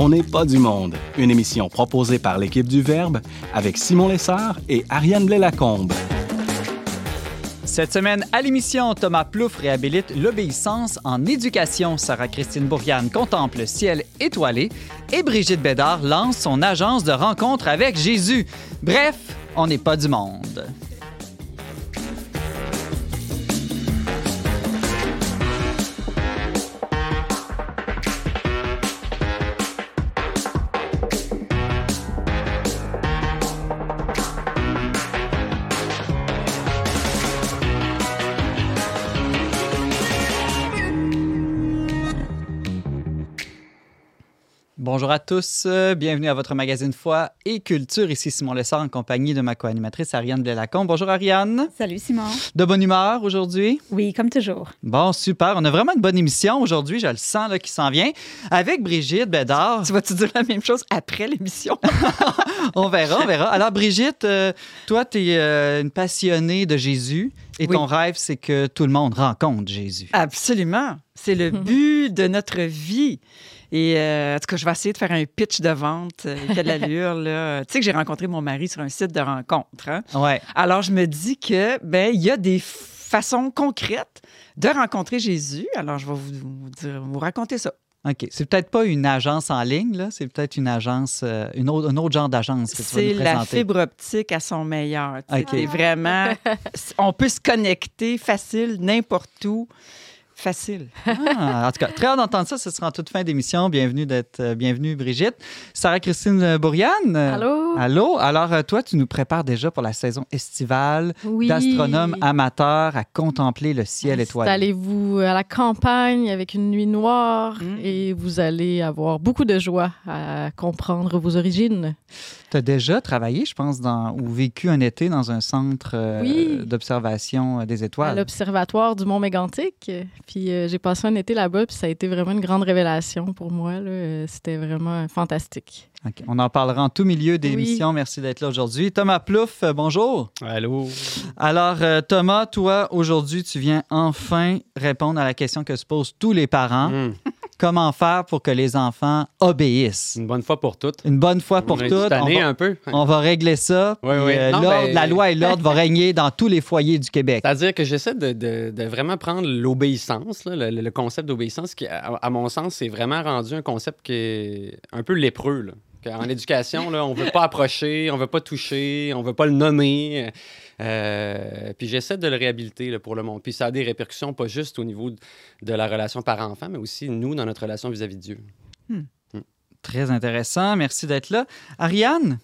On n'est pas du monde, une émission proposée par l'équipe du Verbe avec Simon Lessard et Ariane Blais-Lacombe. Cette semaine, à l'émission, Thomas Plouffe réhabilite l'obéissance en éducation. Sarah-Christine Bourriane contemple le ciel étoilé et Brigitte Bédard lance son agence de rencontre avec Jésus. Bref, on n'est pas du monde. Bonjour à tous, euh, bienvenue à votre magazine Foi et Culture. Ici Simon Lessard en compagnie de ma co-animatrice Ariane Blais-Lacombe. Bonjour Ariane. Salut Simon. De bonne humeur aujourd'hui? Oui, comme toujours. Bon, super. On a vraiment une bonne émission aujourd'hui, je le sens là, qui s'en vient. Avec Brigitte Bédard. Tu vas-tu dire la même chose après l'émission? on verra, on verra. Alors Brigitte, euh, toi, tu es euh, une passionnée de Jésus et Oui. ton rêve, c'est que tout le monde rencontre Jésus. Absolument. C'est le but de notre vie. Et euh, en tout cas, je vais essayer de faire un pitch de vente euh, qui a de l'allure. là. Tu sais que j'ai rencontré mon mari sur un site de rencontre. hein. Ouais. Alors, je me dis que ben il y a des façons concrètes de rencontrer Jésus. Alors, je vais vous, vous dire, vous raconter ça. OK. C'est peut-être pas une agence en ligne, là. C'est peut-être une agence, euh, une autre, un autre genre d'agence que tu vas C'est nous la présenter. fibre optique à son meilleur. OK. C'est vraiment, on peut se connecter facile n'importe où. Facile. Ah, en tout cas, très hâte d'entendre ça. Ce sera en toute fin d'émission. Bienvenue d'être, euh, bienvenue Brigitte. Sarah-Christine Bourriane. euh, Allô? Allô? Alors, euh, toi, tu nous prépares déjà pour la saison estivale Oui. d'astronomes amateurs à contempler le ciel étoilé. Installez-vous à la campagne avec une nuit noire Mm. et vous allez avoir beaucoup de joie à comprendre vos origines. Tu as déjà travaillé, je pense, dans, ou vécu un été dans un centre euh, Oui. d'observation des À étoiles. l'observatoire du Mont Mégantic. Puis euh, j'ai passé un été là-bas, puis ça a été vraiment une grande révélation pour moi. là. Euh, C'était vraiment fantastique. OK. On en parlera en tout milieu d'émission. Merci d'être là aujourd'hui. Thomas Plouffe, euh, bonjour. Allô? Alors, euh, Thomas, toi, aujourd'hui, tu viens enfin répondre à la question que se posent tous les parents. Hmm, Comment faire pour que les enfants obéissent? Une bonne fois pour toutes. Une bonne fois pour toutes. On va, un peu. on va régler ça. Oui, puis, oui. euh, Non, ben- La loi et l'ordre vont régner dans tous les foyers du Québec. C'est-à-dire que j'essaie de, de- de vraiment prendre l'obéissance, le, le concept d'obéissance, qui, à, à mon sens, c'est vraiment rendu un concept qui est un peu lépreux. Là. En éducation, là, on ne veut pas approcher, on ne veut pas toucher, on ne veut pas le nommer. Euh, puis j'essaie de le réhabiliter là, pour le monde. Puis ça a des répercussions, pas juste au niveau de, la relation parent-enfant, mais aussi nous, dans notre relation vis-à-vis de Dieu. Très intéressant. Merci d'être là. Ariane,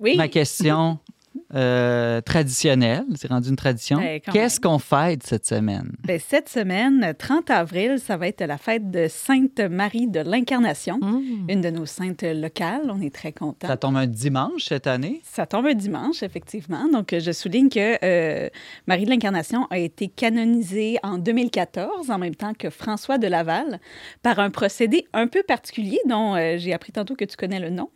Oui. ma question euh, traditionnelle, c'est rendu une tradition. Ben, Qu'est-ce qu'on fête cette semaine? Ben, cette semaine, 30 avril, ça va être la fête de Sainte Marie de l'Incarnation, Mm. une de nos saintes locales. On est très contents. Ça tombe un dimanche cette année? Ça tombe un dimanche, effectivement. Donc, je souligne que euh, Marie de l'Incarnation a été canonisée en 2014, en même temps que François de Laval, par un procédé un peu particulier dont euh, j'ai appris tantôt que tu connais le nom.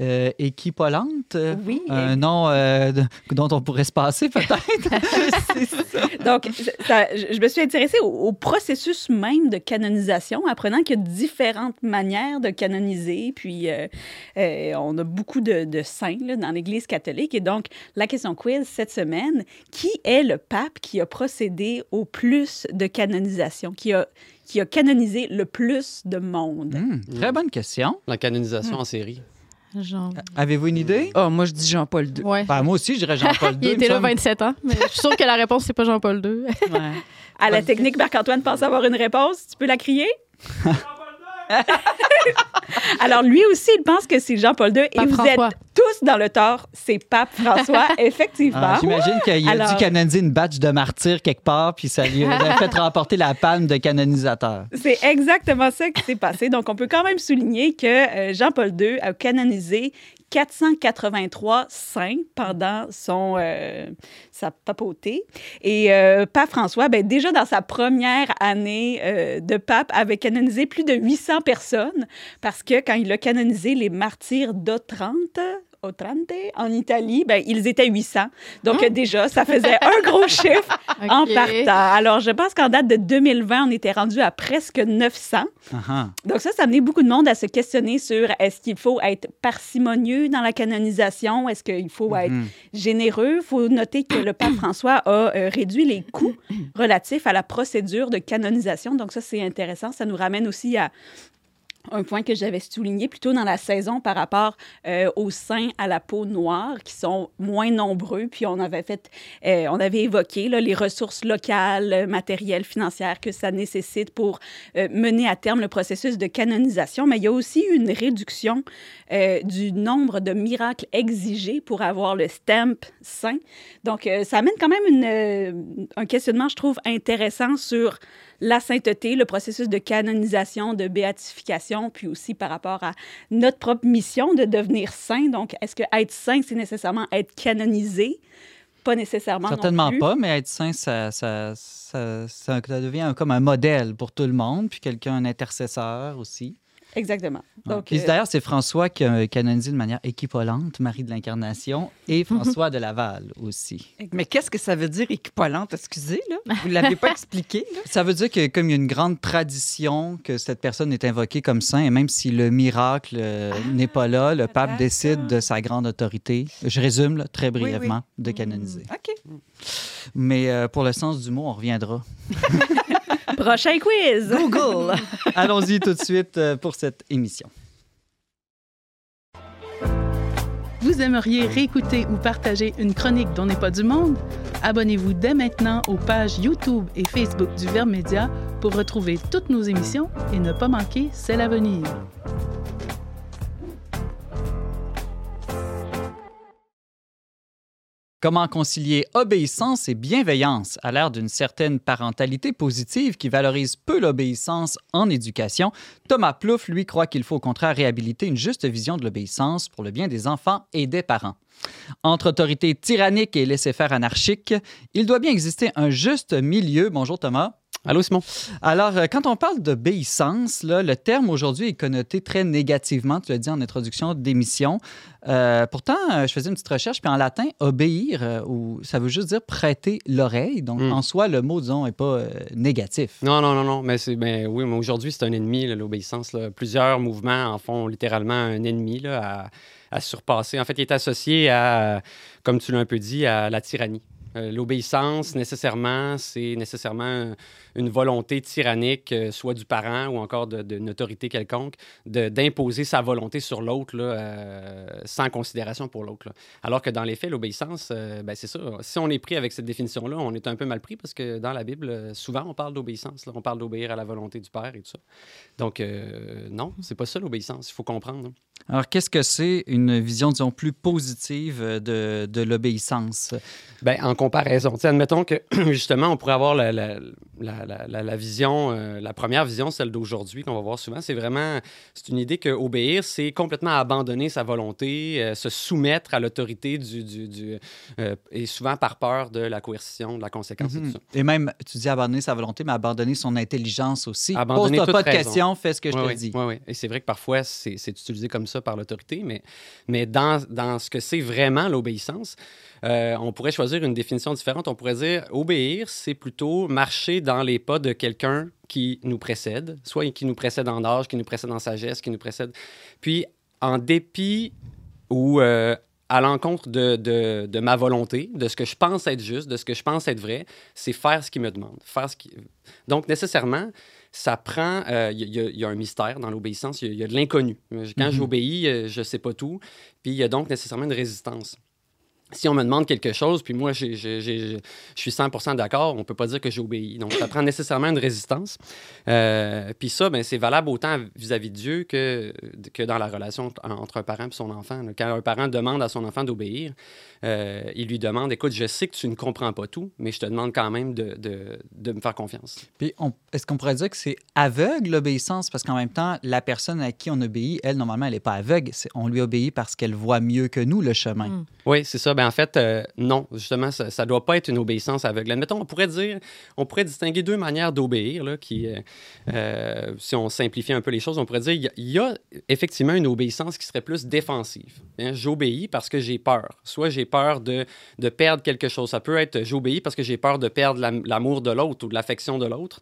Euh, équipolante? Oui. Un nom euh, de- dont on pourrait se passer peut-être? Donc, ça- je me suis intéressée au, au processus même de canonisation, apprenant qu'il y a différentes manières de canoniser. Puis, euh, euh, on a beaucoup de, de saints là, dans l'Église catholique. Et donc, la question quiz cette semaine, qui est le pape qui a procédé au plus de canonisation, qui a, qui a canonisé le plus de monde? Hmm, très bonne question. La canonisation en série. Genre... Avez-vous une idée? Oh, moi, je dis Jean-Paul II. Ouais. Ben, moi aussi, je dirais Jean-Paul II. Il était là semble. 27 ans, mais je suis sûre que la réponse, c'est pas Jean-Paul II. À la technique, Marc-Antoine pense avoir une réponse. Tu peux la crier? Alors, lui aussi, il pense que c'est Jean-Paul II. Et Pape vous François. êtes tous dans le tort. C'est Pape François, effectivement. Ah, J'imagine qu'il a Alors- dû canoniser une batch de martyrs quelque part, puis ça lui a fait remporter la palme de canonisateur. C'est exactement ça qui s'est passé. Donc, on peut quand même souligner que euh, Jean-Paul II a canonisé 483 saints pendant son, euh, sa papauté. Et euh, Pape François, ben, déjà dans sa première année euh, de pape, avait canonisé plus de 800 personnes parce que quand il a canonisé les martyrs d'Otrante, Otrante en Italie, ben, ils étaient 800. Donc, déjà, ça faisait un gros chiffre en partant. Alors, je pense qu'en date de 2020, on était rendu à presque 900. Ah, ah. Donc ça, ça a amené beaucoup de monde à se questionner sur est-ce qu'il faut être parcimonieux dans la canonisation? Est-ce qu'il faut être Mhm. généreux? Il faut noter que le pape François a euh, réduit les coûts relatifs à la procédure de canonisation. Donc ça, c'est intéressant. Ça nous ramène aussi à un point que j'avais souligné plutôt dans la saison par rapport euh, aux saints à la peau noire qui sont moins nombreux. Puis on avait fait, euh, on avait évoqué les ressources locales, matérielles, financières que ça nécessite pour euh, mener à terme le processus de canonisation. Mais il y a aussi une réduction du nombre de miracles exigés pour avoir le stamp saint. Donc ça amène quand même un questionnement, je trouve, intéressant sur la sainteté, le processus de canonisation, de béatification, puis aussi par rapport à notre propre mission de devenir saint. Donc, est-ce que être saint, c'est nécessairement être canonisé? Pas nécessairement. non Certainement plus. pas, mais être saint, ça, ça, ça, ça- devient comme un modèle pour tout le monde, puis quelqu'un, un intercesseur aussi. Exactement. Donc, Puis euh, D'ailleurs, c'est François qui a canonisé de manière équivalente Marie de l'Incarnation et François de Laval aussi. Mais qu'est-ce que ça veut dire équivalente? Excusez, là. Vous ne l'avez pas expliqué, là. Ça veut dire que comme il y a une grande tradition que cette personne est invoquée comme saint, et même si le miracle euh, n'est pas là, le pape décide de sa grande autorité, je résume là, très oui. brièvement, de canoniser. OK. Mais euh, pour le sens du mot, on reviendra. prochain quiz. Google. Allons-y tout de suite euh, pour cette émission. Vous aimeriez réécouter ou partager une chronique dont n'est pas du monde? Abonnez-vous dès maintenant aux pages YouTube et Facebook du Verbe Média pour retrouver toutes nos émissions et ne pas manquer C'est l'avenir. Comment concilier obéissance et bienveillance à l'ère d'une certaine parentalité positive qui valorise peu l'obéissance en éducation? Thomas Plouffe, lui, croit qu'il faut au contraire réhabiliter une juste vision de l'obéissance pour le bien des enfants et des parents. Entre autorité tyrannique et laisser-faire anarchique, il doit bien exister un juste milieu. Bonjour Thomas. Allô, Simon? Alors, euh, quand on parle d'obéissance, le terme aujourd'hui est connoté très négativement, tu l'as dit en introduction d'émission. Euh, pourtant, euh, je faisais une petite recherche, puis en latin, obéir, euh, ou, ça veut juste dire prêter l'oreille. Donc, Mm. en soi, le mot, disons, n'est pas euh, négatif. Non, non, non, non. Mais ben, oui, mais aujourd'hui, c'est un ennemi, l'obéissance. Plusieurs mouvements en font littéralement un ennemi là, à, à surpasser. En fait, il est associé à, comme tu l'as un peu dit, à la tyrannie. L'obéissance, nécessairement, c'est nécessairement une volonté tyrannique, euh, soit du parent ou encore d'une autorité quelconque, d'imposer sa volonté sur l'autre euh, sans considération pour l'autre. Alors que dans les faits, l'obéissance, euh, ben, c'est ça. Si on est pris avec cette définition-là, on est un peu mal pris parce que dans la Bible, souvent, on parle d'obéissance. On parle d'obéir à la volonté du Père et tout ça. Donc, euh, non, c'est pas ça l'obéissance. Il faut comprendre. hein. Alors, qu'est-ce que c'est une vision, disons, plus positive de, de l'obéissance? Ben, en comparaison, admettons que justement, on pourrait avoir la, la, la, la- la- la vision, euh, la première vision, celle d'aujourd'hui qu'on va voir souvent, c'est vraiment, c'est une idée que obéir, c'est complètement abandonner sa volonté, euh, se soumettre à l'autorité du, du, du, euh, et souvent par peur de la coercition, de la conséquence et tout ça. Et même, tu dis abandonner sa volonté, mais abandonner son intelligence aussi. Abandonner Pose-toi pas de raison. questions, fais ce que je Oui, te oui, dis. oui, oui. Et c'est vrai que parfois, c'est c'est utilisé comme ça par l'autorité, mais, mais dans, dans ce que c'est vraiment l'obéissance, euh, on pourrait choisir une définition différente. On pourrait dire obéir, c'est plutôt marcher dans les pas de quelqu'un qui nous précède, soit qui nous précède en âge, qui nous précède en sagesse, qui nous précède. Puis, en dépit ou euh, à l'encontre de, de, de ma volonté, de ce que je pense être juste, de ce que je pense être vrai, c'est faire ce qu'il me demande. Faire ce qui... Donc, nécessairement, ça prend. euh, Il y, a- il y a un mystère dans l'obéissance, il y a- il y, a de l'inconnu. Quand Mhm. j'obéis, je ne sais pas tout. Puis il y a donc nécessairement une résistance. Si on me demande quelque chose, puis moi, j'ai- j'ai- j'ai- je suis 100% d'accord, on ne peut pas dire que j'obéis. Donc, ça prend nécessairement une résistance. Euh, puis ça, ben, c'est valable autant vis-à-vis de Dieu que, que dans la relation en- entre un parent et son enfant. Quand un parent demande à son enfant d'obéir, euh, il lui demande, écoute, je sais que tu ne comprends pas tout, mais je te demande quand même de, de- de me faire confiance. Puis, on- est-ce qu'on pourrait dire que c'est aveugle l'obéissance? Parce qu'en même temps, la personne à qui on obéit, elle, normalement, elle n'est pas aveugle. C'est- On lui obéit parce qu'elle voit mieux que nous le chemin. Mm. Oui, c'est ça. Ben, ben en fait, euh, non. Justement, ça ne doit pas être une obéissance aveugle. Admettons, on pourrait dire, on pourrait distinguer deux manières d'obéir, là, qui, euh, euh, si on simplifie un peu les choses, on pourrait dire, il y a- il y, a effectivement une obéissance qui serait plus défensive. Hein, J'obéis parce que j'ai peur. Soit j'ai peur de, de perdre quelque chose. Ça peut être, j'obéis parce que j'ai peur de perdre l'am- l'amour de l'autre ou de l'affection de l'autre.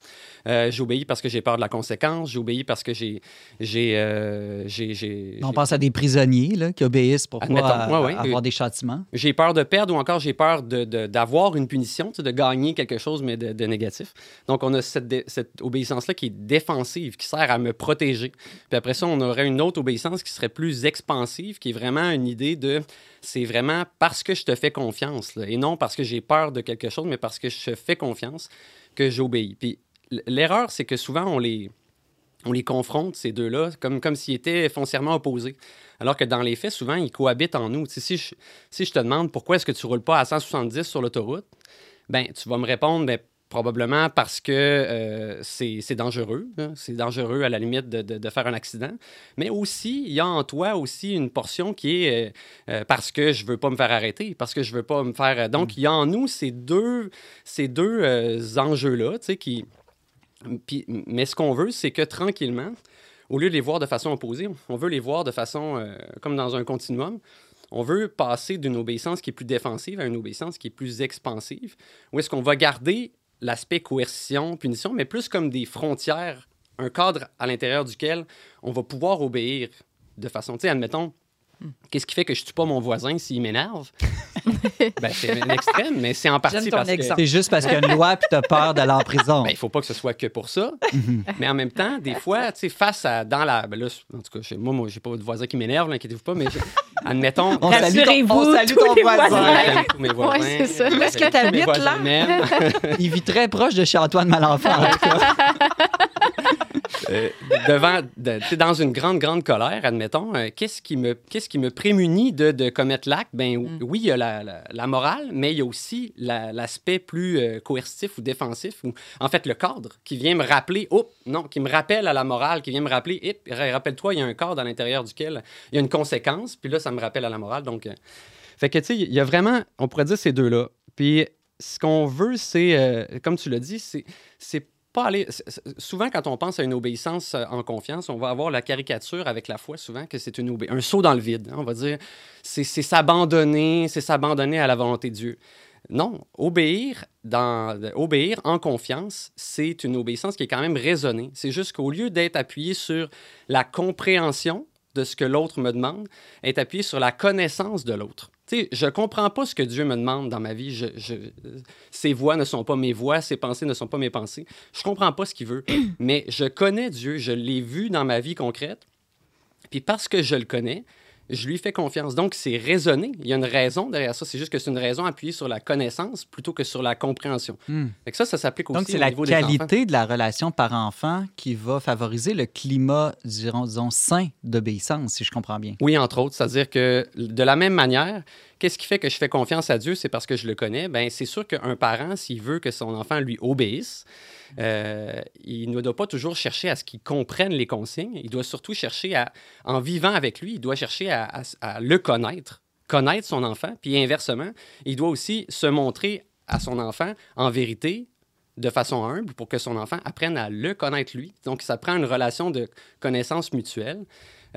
Euh, j'obéis parce que j'ai peur de la conséquence. J'obéis parce que j'ai... j'ai, j'ai- j'ai- On pense à des prisonniers là, qui obéissent pour pouvoir ouais, ouais. avoir des châtiments. j'ai peur de perdre ou encore j'ai peur de- de- d'avoir une punition, de gagner quelque chose, mais de, de négatif. Donc, on a cette, cette obéissance-là qui est défensive, qui sert à me protéger. Puis après ça, on aurait une autre obéissance qui serait plus expansive, qui est vraiment une idée de c'est vraiment parce que je te fais confiance, et non parce que j'ai peur de quelque chose, mais parce que je te fais confiance que j'obéis. Puis l'erreur, c'est que souvent, on les, on les confronte, ces deux-là, comme, comme s'ils étaient foncièrement opposés. Alors que dans les faits, souvent, ils cohabitent en nous. Si, je, si je te demande pourquoi est-ce que tu roules pas à 170 sur l'autoroute, ben, tu vas me répondre, ben, probablement parce que euh, c'est dangereux. hein. C'est dangereux à la limite de, de- de faire un accident. Mais aussi, il y a en toi aussi une portion qui est euh, euh, parce que je veux pas me faire arrêter, parce que je veux pas me faire... donc, il y a en nous ces deux, ces deux euh, enjeux-là, qui... Mais ce qu'on veut, c'est que tranquillement, au lieu de les voir de façon opposée, on veut les voir de façon euh, comme dans un continuum. On veut passer d'une obéissance qui est plus défensive à une obéissance qui est plus expansive, où est-ce qu'on va garder l'aspect coercition, punition, mais plus comme des frontières, un cadre à l'intérieur duquel on va pouvoir obéir de façon, tu sais, admettons, qu'est-ce qui fait que je tue pas mon voisin s'il m'énerve? ben, c'est un extrême, mais c'est en partie parce que... C'est juste parce qu'il y a une loi puis tu as peur d'aller en prison. Ben, il faut pas que ce soit que pour ça. Mhm. mais en même temps, des fois, tu sais, face à. Dans la. Ben là, en tout cas, moi, moi j'ai pas de voisin qui m'énerve, inquiétez-vous pas, mais admettons. On salue ton, on salue tous ton voisin. voisins. J'aime tous mes voisins. Ouais, c'est ça. Où est-ce que t'habites, là? Il vit très proche de chez Antoine Malenfant. Euh, devant, de- dans une grande, grande colère, admettons, euh, qu'est-ce qui me, qu'est-ce qui me prémunit de, de commettre l'acte? Ben Mm. oui, il y a la, la- la morale, mais il y a aussi la- l'aspect plus euh, coercitif ou défensif, ou en fait le cadre qui vient me rappeler, oh, non, qui me rappelle à la morale, qui vient me rappeler, hip, ra- rappelle-toi, il y a un cadre à l'intérieur duquel il y a une conséquence, puis là, ça me rappelle à la morale. Donc, fait que, tu sais, il y a vraiment, on pourrait dire ces deux-là. Puis ce qu'on veut, c'est, comme tu l'as dit, c'est, c'est pas aller. Souvent, quand on pense à une obéissance euh, en confiance, on va avoir la caricature avec la foi, souvent, que c'est une obé- un saut dans le vide. hein. on va dire, c'est, s'abandonner, c'est s'abandonner à la volonté de Dieu. Non, obéir, dans, obéir en confiance, c'est une obéissance qui est quand même raisonnée. C'est juste qu'au lieu d'être appuyé sur la compréhension de ce que l'autre me demande, est appuyé sur la connaissance de l'autre. Sais, je comprends pas ce que Dieu me demande dans ma vie. Je, je- ses voix ne sont pas mes voix, ses pensées ne sont pas mes pensées. Je comprends pas ce qu'il veut, mais je connais Dieu, je l'ai vu dans ma vie concrète. Puis parce que je le connais, je lui fais confiance. Donc, c'est raisonné. Il y a une raison derrière ça. C'est juste que c'est une raison appuyée sur la connaissance plutôt que sur la compréhension. Hmm. Fait que ça, ça s'applique aussi Donc, c'est la niveau des enfants. qualité de la relation par-enfant qui va favoriser le climat, dirons, disons, sain d'obéissance, si je comprends bien. Oui, entre autres. C'est-à-dire que de la même manière, qu'est-ce qui fait que je fais confiance à Dieu? C'est parce que je le connais. Ben, c'est sûr qu'un parent, s'il veut que son enfant lui obéisse, euh, il ne doit pas toujours chercher à ce qu'il comprenne les consignes. Il doit surtout chercher à, en vivant avec lui, il doit chercher à, le connaître, connaître son enfant. Puis inversement, il doit aussi se montrer à son enfant en vérité, de façon humble, pour que son enfant apprenne à le connaître lui. Donc, ça prend une relation de connaissance mutuelle.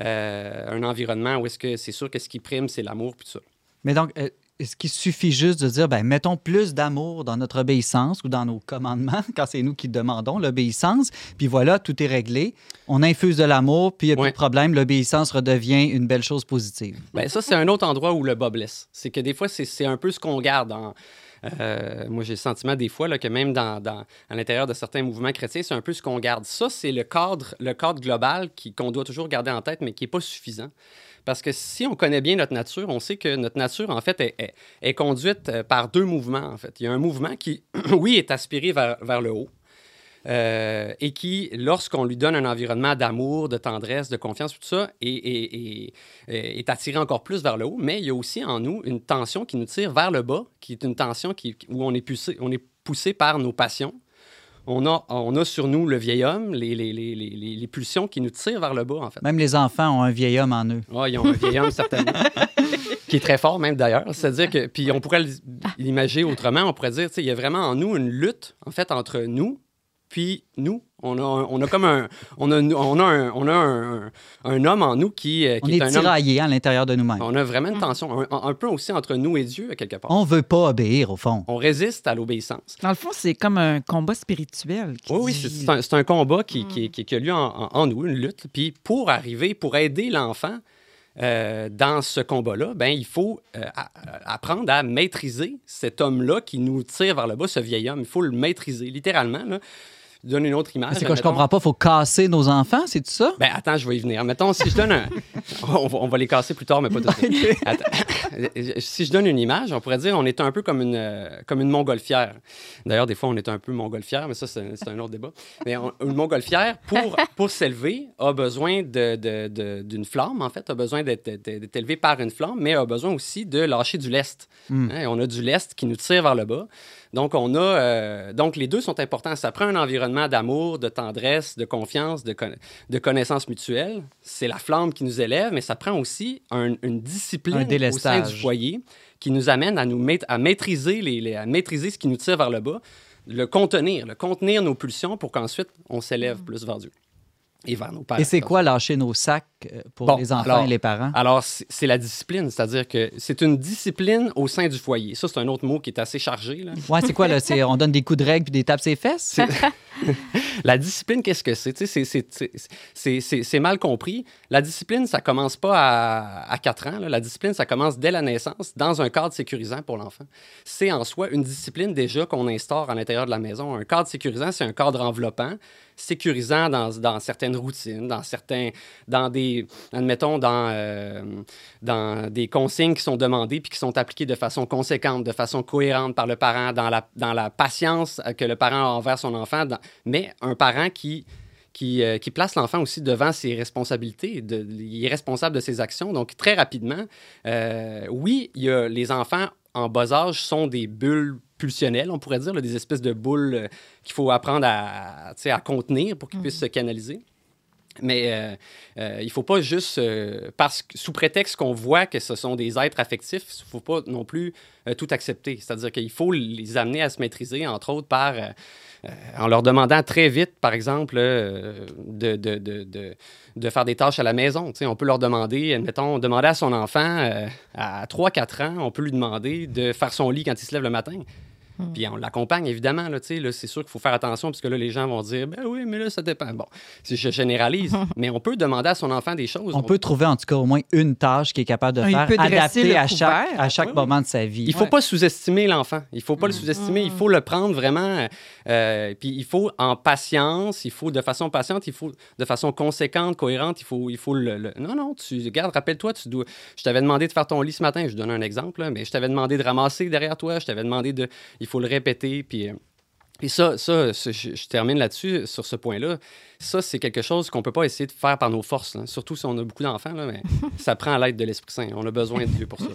Euh, un environnement où est-ce que c'est sûr que ce qui prime, c'est l'amour, puis tout ça. Mais donc, euh, est-ce qu'il suffit juste de dire, ben, mettons plus d'amour dans notre obéissance ou dans nos commandements, quand c'est nous qui demandons l'obéissance, puis voilà, tout est réglé. On infuse de l'amour, puis il n'y a plus de problème, l'obéissance redevient une belle chose positive. Ben, ça, c'est un autre endroit où le bas blesse. C'est que des fois, c'est c'est un peu ce qu'on garde. en- euh, moi, j'ai le sentiment des fois là, que même dans, à l'intérieur de certains mouvements chrétiens, c'est un peu ce qu'on garde. Ça, c'est le cadre, le cadre global qu'on doit toujours garder en tête, mais qui n'est pas suffisant. Parce que si on connaît bien notre nature, on sait que notre nature, en fait, est, est- est conduite euh, par deux mouvements, en fait. Il y a un mouvement qui, oui, est aspiré vers, vers le haut, euh, et qui, lorsqu'on lui donne un environnement d'amour, de tendresse, de confiance, tout ça, est, est- est- est- est attiré encore plus vers le haut. Mais il y a aussi en nous une tension qui nous tire vers le bas, qui est une tension qui, où on est, poussé, on est poussé par nos passions. On a, on a sur nous le vieil homme, les, les, les, les, les- les pulsions qui nous tirent vers le bas, en fait. Même les enfants ont un vieil homme en eux. Ah, ils ont un vieil homme, certainement. qui est très fort même d'ailleurs. C'est-à-dire que, puis on pourrait l'imaginer autrement, on pourrait dire, tu sais, il y a vraiment en nous une lutte, en fait, entre nous, puis nous. On a, on a comme un, on a, on a un, on a un, un homme en nous qui, euh, qui On est, un homme. tiraillé à l'intérieur de nous-mêmes. On a vraiment une tension, un, un peu aussi entre nous et Dieu, quelque part. On veut pas obéir, au fond. On résiste à l'obéissance. Dans le fond, c'est comme un combat spirituel. qui Oui, oui, dit- c'est c'est un, c'est un combat qui, qui, qui- qui a lieu en, en- en nous, une lutte. Puis pour arriver, pour aider l'enfant euh, dans ce combat-là, ben, il faut euh, a- apprendre à maîtriser cet homme-là qui nous tire vers le bas, ce vieil homme. Il faut le maîtriser, littéralement. Là. Je donne une autre image. C'est quoi, je Mettons- comprends pas, faut casser nos enfants, c'est tout ça? Ben, attends, je vais y venir. Mettons, si je donne un. on, va, on va les casser plus tard, mais pas tout de suite. Si je donne une image, on pourrait dire on est un peu comme une, euh, comme une montgolfière. D'ailleurs, des fois, on est un peu montgolfière, mais ça, c'est un autre débat. Mais on- une montgolfière, pour, pour s'élever, a besoin de- de- de- d'une flamme, en fait, a besoin d'être d'être- d'être élevé par une flamme, mais a besoin aussi de lâcher du lest. Hmm. Hein, on a du lest qui nous tire vers le bas. Donc, on a, euh, donc, les deux sont importants. Ça prend un environnement d'amour, de tendresse, de confiance, de, conna- de connaissance mutuelle. C'est la flamme qui nous élève, mais ça prend aussi un- une discipline Un au sein du foyer qui nous amène à, nous à, maîtriser les, les- à maîtriser ce qui nous tire vers le bas, le contenir, le contenir nos pulsions pour qu'ensuite on s'élève plus vers Dieu et vers nos pères. Et c'est quoi lâcher nos sacs euh, pour Bon, les enfants alors- et les parents? Alors, c'est la discipline, c'est-à-dire que c'est une discipline au sein du foyer. Ça, c'est un autre mot qui est assez chargé. Ouais, c'est quoi, là? On donne des coups de règle puis des tapes ses fesses? La discipline, qu'est-ce que c'est? C'est- mal compris. La discipline, ça commence pas à, à 4 ans. là. La discipline, ça commence dès la naissance, dans un cadre sécurisant pour l'enfant. C'est en soi une discipline déjà qu'on instaure à l'intérieur de la maison. Un cadre sécurisant, c'est un cadre enveloppant, sécurisant dans, dans certaines routines, dans certains, dans des, admettons, dans, euh, dans des consignes qui sont demandées puis qui sont appliquées de façon conséquente, de façon cohérente par le parent, dans la, dans la patience euh, que le parent a envers son enfant, dans- mais un parent qui qui, euh, qui place l'enfant aussi devant ses responsabilités. De, il est responsable de ses actions. Donc, très rapidement, euh, oui, il y a, les enfants en bas âge sont des bulles pulsionnelles, on pourrait dire, là, des espèces de boules euh, qu'il faut apprendre à, à contenir pour qu'ils puissent se canaliser. Mais euh, euh, il ne faut pas juste, euh, parce que, sous prétexte qu'on voit que ce sont des êtres affectifs, il ne faut pas non plus tout accepter. C'est-à-dire qu'il faut les amener à se maîtriser, entre autres, par, en leur demandant très vite, par exemple, de, de, de, de, faire des tâches à la maison. Tu sais, on peut leur demander, mettons, demander à son enfant à 3-4 ans, on peut lui demander de faire son lit quand il se lève le matin. Puis on l'accompagne, évidemment. Là, tu sais, là, c'est sûr qu'il faut faire attention, parce que là, les gens vont dire Ben oui, mais là, ça dépend. Bon, si je généralise, mais on peut demander à son enfant des choses. On peut trouver en tout cas au moins une tâche qui est capable de Il faire, adaptée à chaque, à chaque Oui, oui. moment de sa vie. Il faut Ouais. pas sous-estimer l'enfant. Il faut pas le sous-estimer. Il faut le prendre vraiment. euh, puis il faut en patience. Il faut de façon patiente. Il faut de façon conséquente, cohérente. Il faut, il faut le, le- Non, non. Tu regarde. Rappelle-toi. Tu dois. Je t'avais demandé de faire ton lit ce matin. Je donne un exemple. là, mais je t'avais demandé de ramasser derrière toi. Je t'avais demandé de. Il faut le répéter. Puis. euh, puis ça, ça, je, termine là-dessus, sur ce point-là. Ça, c'est quelque chose qu'on peut pas essayer de faire par nos forces, surtout si on a beaucoup d'enfants, mais ça prend l'aide de l'Esprit Saint. On a besoin de Dieu pour ça.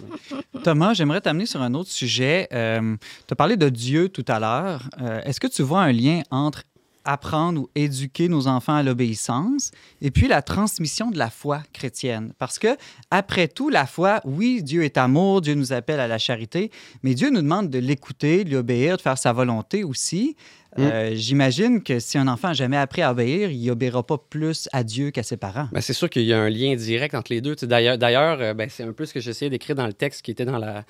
Thomas, j'aimerais t'amener sur un autre sujet. Euh, tu as parlé de Dieu tout à l'heure. Euh, Est-ce que tu vois un lien entre apprendre ou éduquer nos enfants à l'obéissance et puis la transmission de la foi chrétienne? Parce que, après tout, la foi, oui, Dieu est amour, Dieu nous appelle à la charité, mais Dieu nous demande de l'écouter, de lui obéir, de faire sa volonté aussi. Euh, J'imagine que si un enfant n'a jamais appris à obéir, il n'obéira pas plus à Dieu qu'à ses parents. Ben, c'est sûr qu'il y a un lien direct entre les deux. D'ailleurs, d'ailleurs euh, ben, c'est un peu ce que j'essayais d'écrire dans le texte qui était dans la,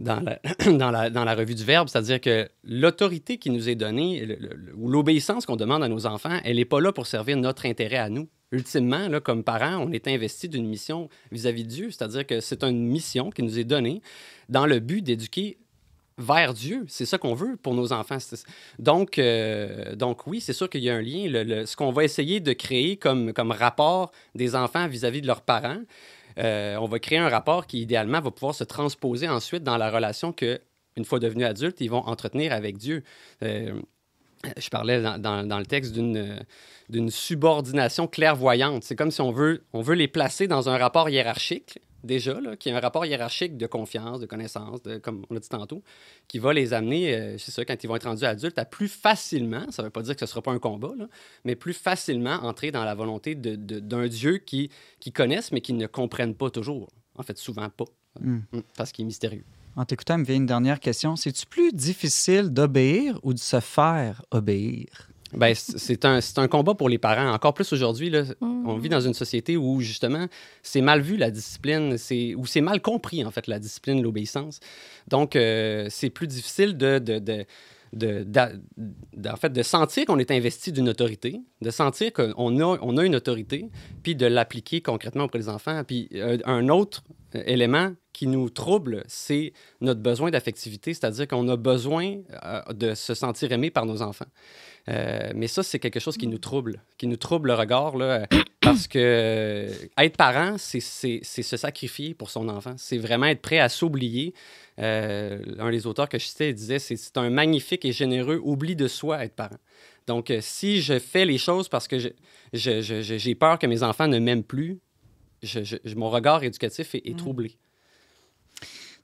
dans la, dans la, dans la revue du Verbe, c'est-à-dire que l'autorité qui nous est donnée, ou l'obéissance qu'on demande à nos enfants, elle n'est pas là pour servir notre intérêt à nous. Ultimement, là, comme parents, on est investi d'une mission vis-à-vis de Dieu, c'est-à-dire que c'est une mission qui nous est donnée dans le but d'éduquer vers Dieu. C'est ça qu'on veut pour nos enfants. Donc, euh, donc oui, c'est sûr qu'il y a un lien. Le- ce qu'on va essayer de créer comme, comme rapport des enfants vis-à-vis de leurs parents, euh, on va créer un rapport qui, idéalement, va pouvoir se transposer ensuite dans la relation que, une fois devenus adultes, ils vont entretenir avec Dieu. Euh, je parlais dans, le texte d'une subordination clairvoyante. C'est comme si on veut les placer dans un rapport hiérarchique, déjà, qui est un rapport hiérarchique de confiance, de connaissance, de, comme on l'a dit tantôt, qui va les amener, euh, c'est ça, quand ils vont être rendus adultes, à plus facilement, ça ne veut pas dire que ce ne sera pas un combat, là, mais plus facilement entrer dans la volonté de- de- d'un Dieu qui, qui connaissent, mais qui ne comprennent pas toujours. En fait, souvent pas. Hmm. Mm, Parce qu'il est mystérieux. En t'écoutant, il me vient une dernière question. C'est-tu plus difficile d'obéir ou de se faire obéir? Ben, c'est un, un combat pour les parents. Encore plus aujourd'hui, on vit dans une société où, justement, c'est mal vu la discipline, où c'est mal compris, en fait, la discipline, l'obéissance. Donc, euh, c'est plus difficile de, de, de, d'en fait, de sentir qu'on est investi d'une autorité, de sentir qu'on a, on a une autorité, puis de l'appliquer concrètement auprès des enfants. Puis, euh, un autre euh, élément qui nous trouble, c'est notre besoin d'affectivité, c'est-à-dire qu'on a besoin euh, de se sentir aimé par nos enfants. Euh, mais ça, c'est quelque chose qui nous trouble, qui nous trouble le regard, là, parce que euh, être parent, c'est se sacrifier pour son enfant. C'est vraiment être prêt à s'oublier. Euh, un des auteurs que je citais disait c'est un magnifique et généreux oubli de soi, être parent. Donc, si je fais les choses parce que j'ai peur que mes enfants ne m'aiment plus, je- je- mon regard éducatif est, est troublé.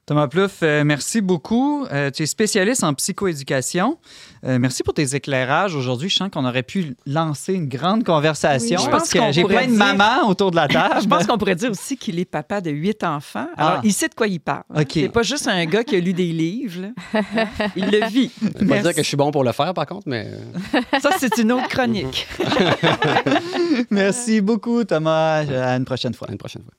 Thomas Plouffe, euh, merci beaucoup. Euh, tu es spécialiste en psychoéducation. Euh, merci pour tes éclairages aujourd'hui. Je sens qu'on aurait pu lancer une grande conversation Oui, je parce pense que j'ai plein de dire- mamans autour de la table. Je pense qu'on pourrait dire aussi qu'il est papa de huit enfants. Alors, Ah. il sait de quoi il parle. hein. OK. C'est pas juste un gars qui a lu des livres. là. Il le vit. Je vais pas dire que je suis bon pour le faire, par contre, mais euh, Ça, c'est une autre chronique. Merci beaucoup, Thomas. À une prochaine fois. à une prochaine fois.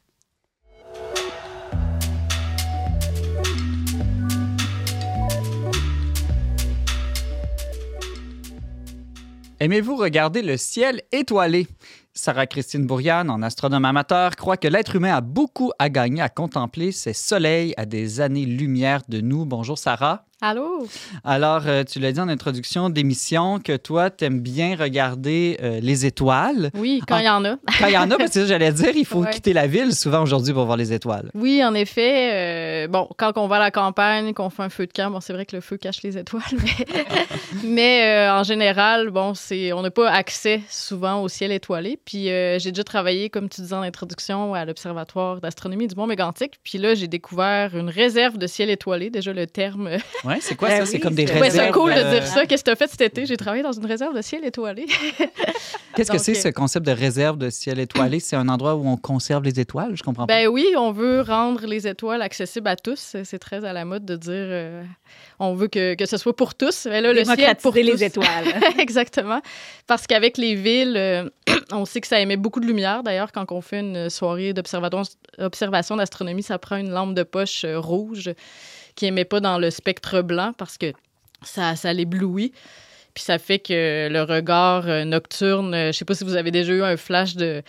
Aimez-vous regarder le ciel étoilé? Sarah-Christine Bourriane, en astronome amateur, croit que l'être humain a beaucoup à gagner à contempler ces soleils à des années-lumière de nous. Bonjour Sarah. Allô? Alors, euh, tu l'as dit en introduction d'émission que toi, t'aimes bien regarder euh, les étoiles. Oui, quand il y en a. Quand il y en a, parce que j'allais dire, il faut Ouais. quitter la ville souvent aujourd'hui pour voir les étoiles. Oui, en effet. euh, bon, quand on va à la campagne, qu'on fait un feu de camp, bon, c'est vrai que le feu cache les étoiles, mais, mais, en général, bon, c'est, on n'a pas accès souvent au ciel étoilé. Puis j'ai déjà travaillé, comme tu disais en introduction, à l'Observatoire d'astronomie du Mont-Mégantic. Puis là, j'ai découvert une réserve de ciel étoilé. Déjà, le terme. Ouais, c'est quoi Ben ça? oui, c'est comme des réserves. c'est cool de euh, dire ça. Qu'est-ce que tu as fait cet été? J'ai travaillé dans une réserve de ciel étoilé. Qu'est-ce que c'est euh, ce concept de réserve de ciel étoilé? C'est un endroit où on conserve les étoiles? Je comprends pas. Ben oui, on veut rendre les étoiles accessibles à tous. C'est très à la mode de dire euh, on veut que, que ce soit pour tous. Mais là, le ciel pour les tous. étoiles. Exactement. Parce qu'avec les villes, euh, on sait que ça émet beaucoup de lumière. D'ailleurs, quand on fait une soirée d'observation d'astronomie, ça prend une lampe de poche euh, rouge qui émet pas dans le spectre blanc parce que ça, ça l'éblouit. Puis ça fait que le regard euh, nocturne, euh, je sais pas si vous avez déjà eu un flash de,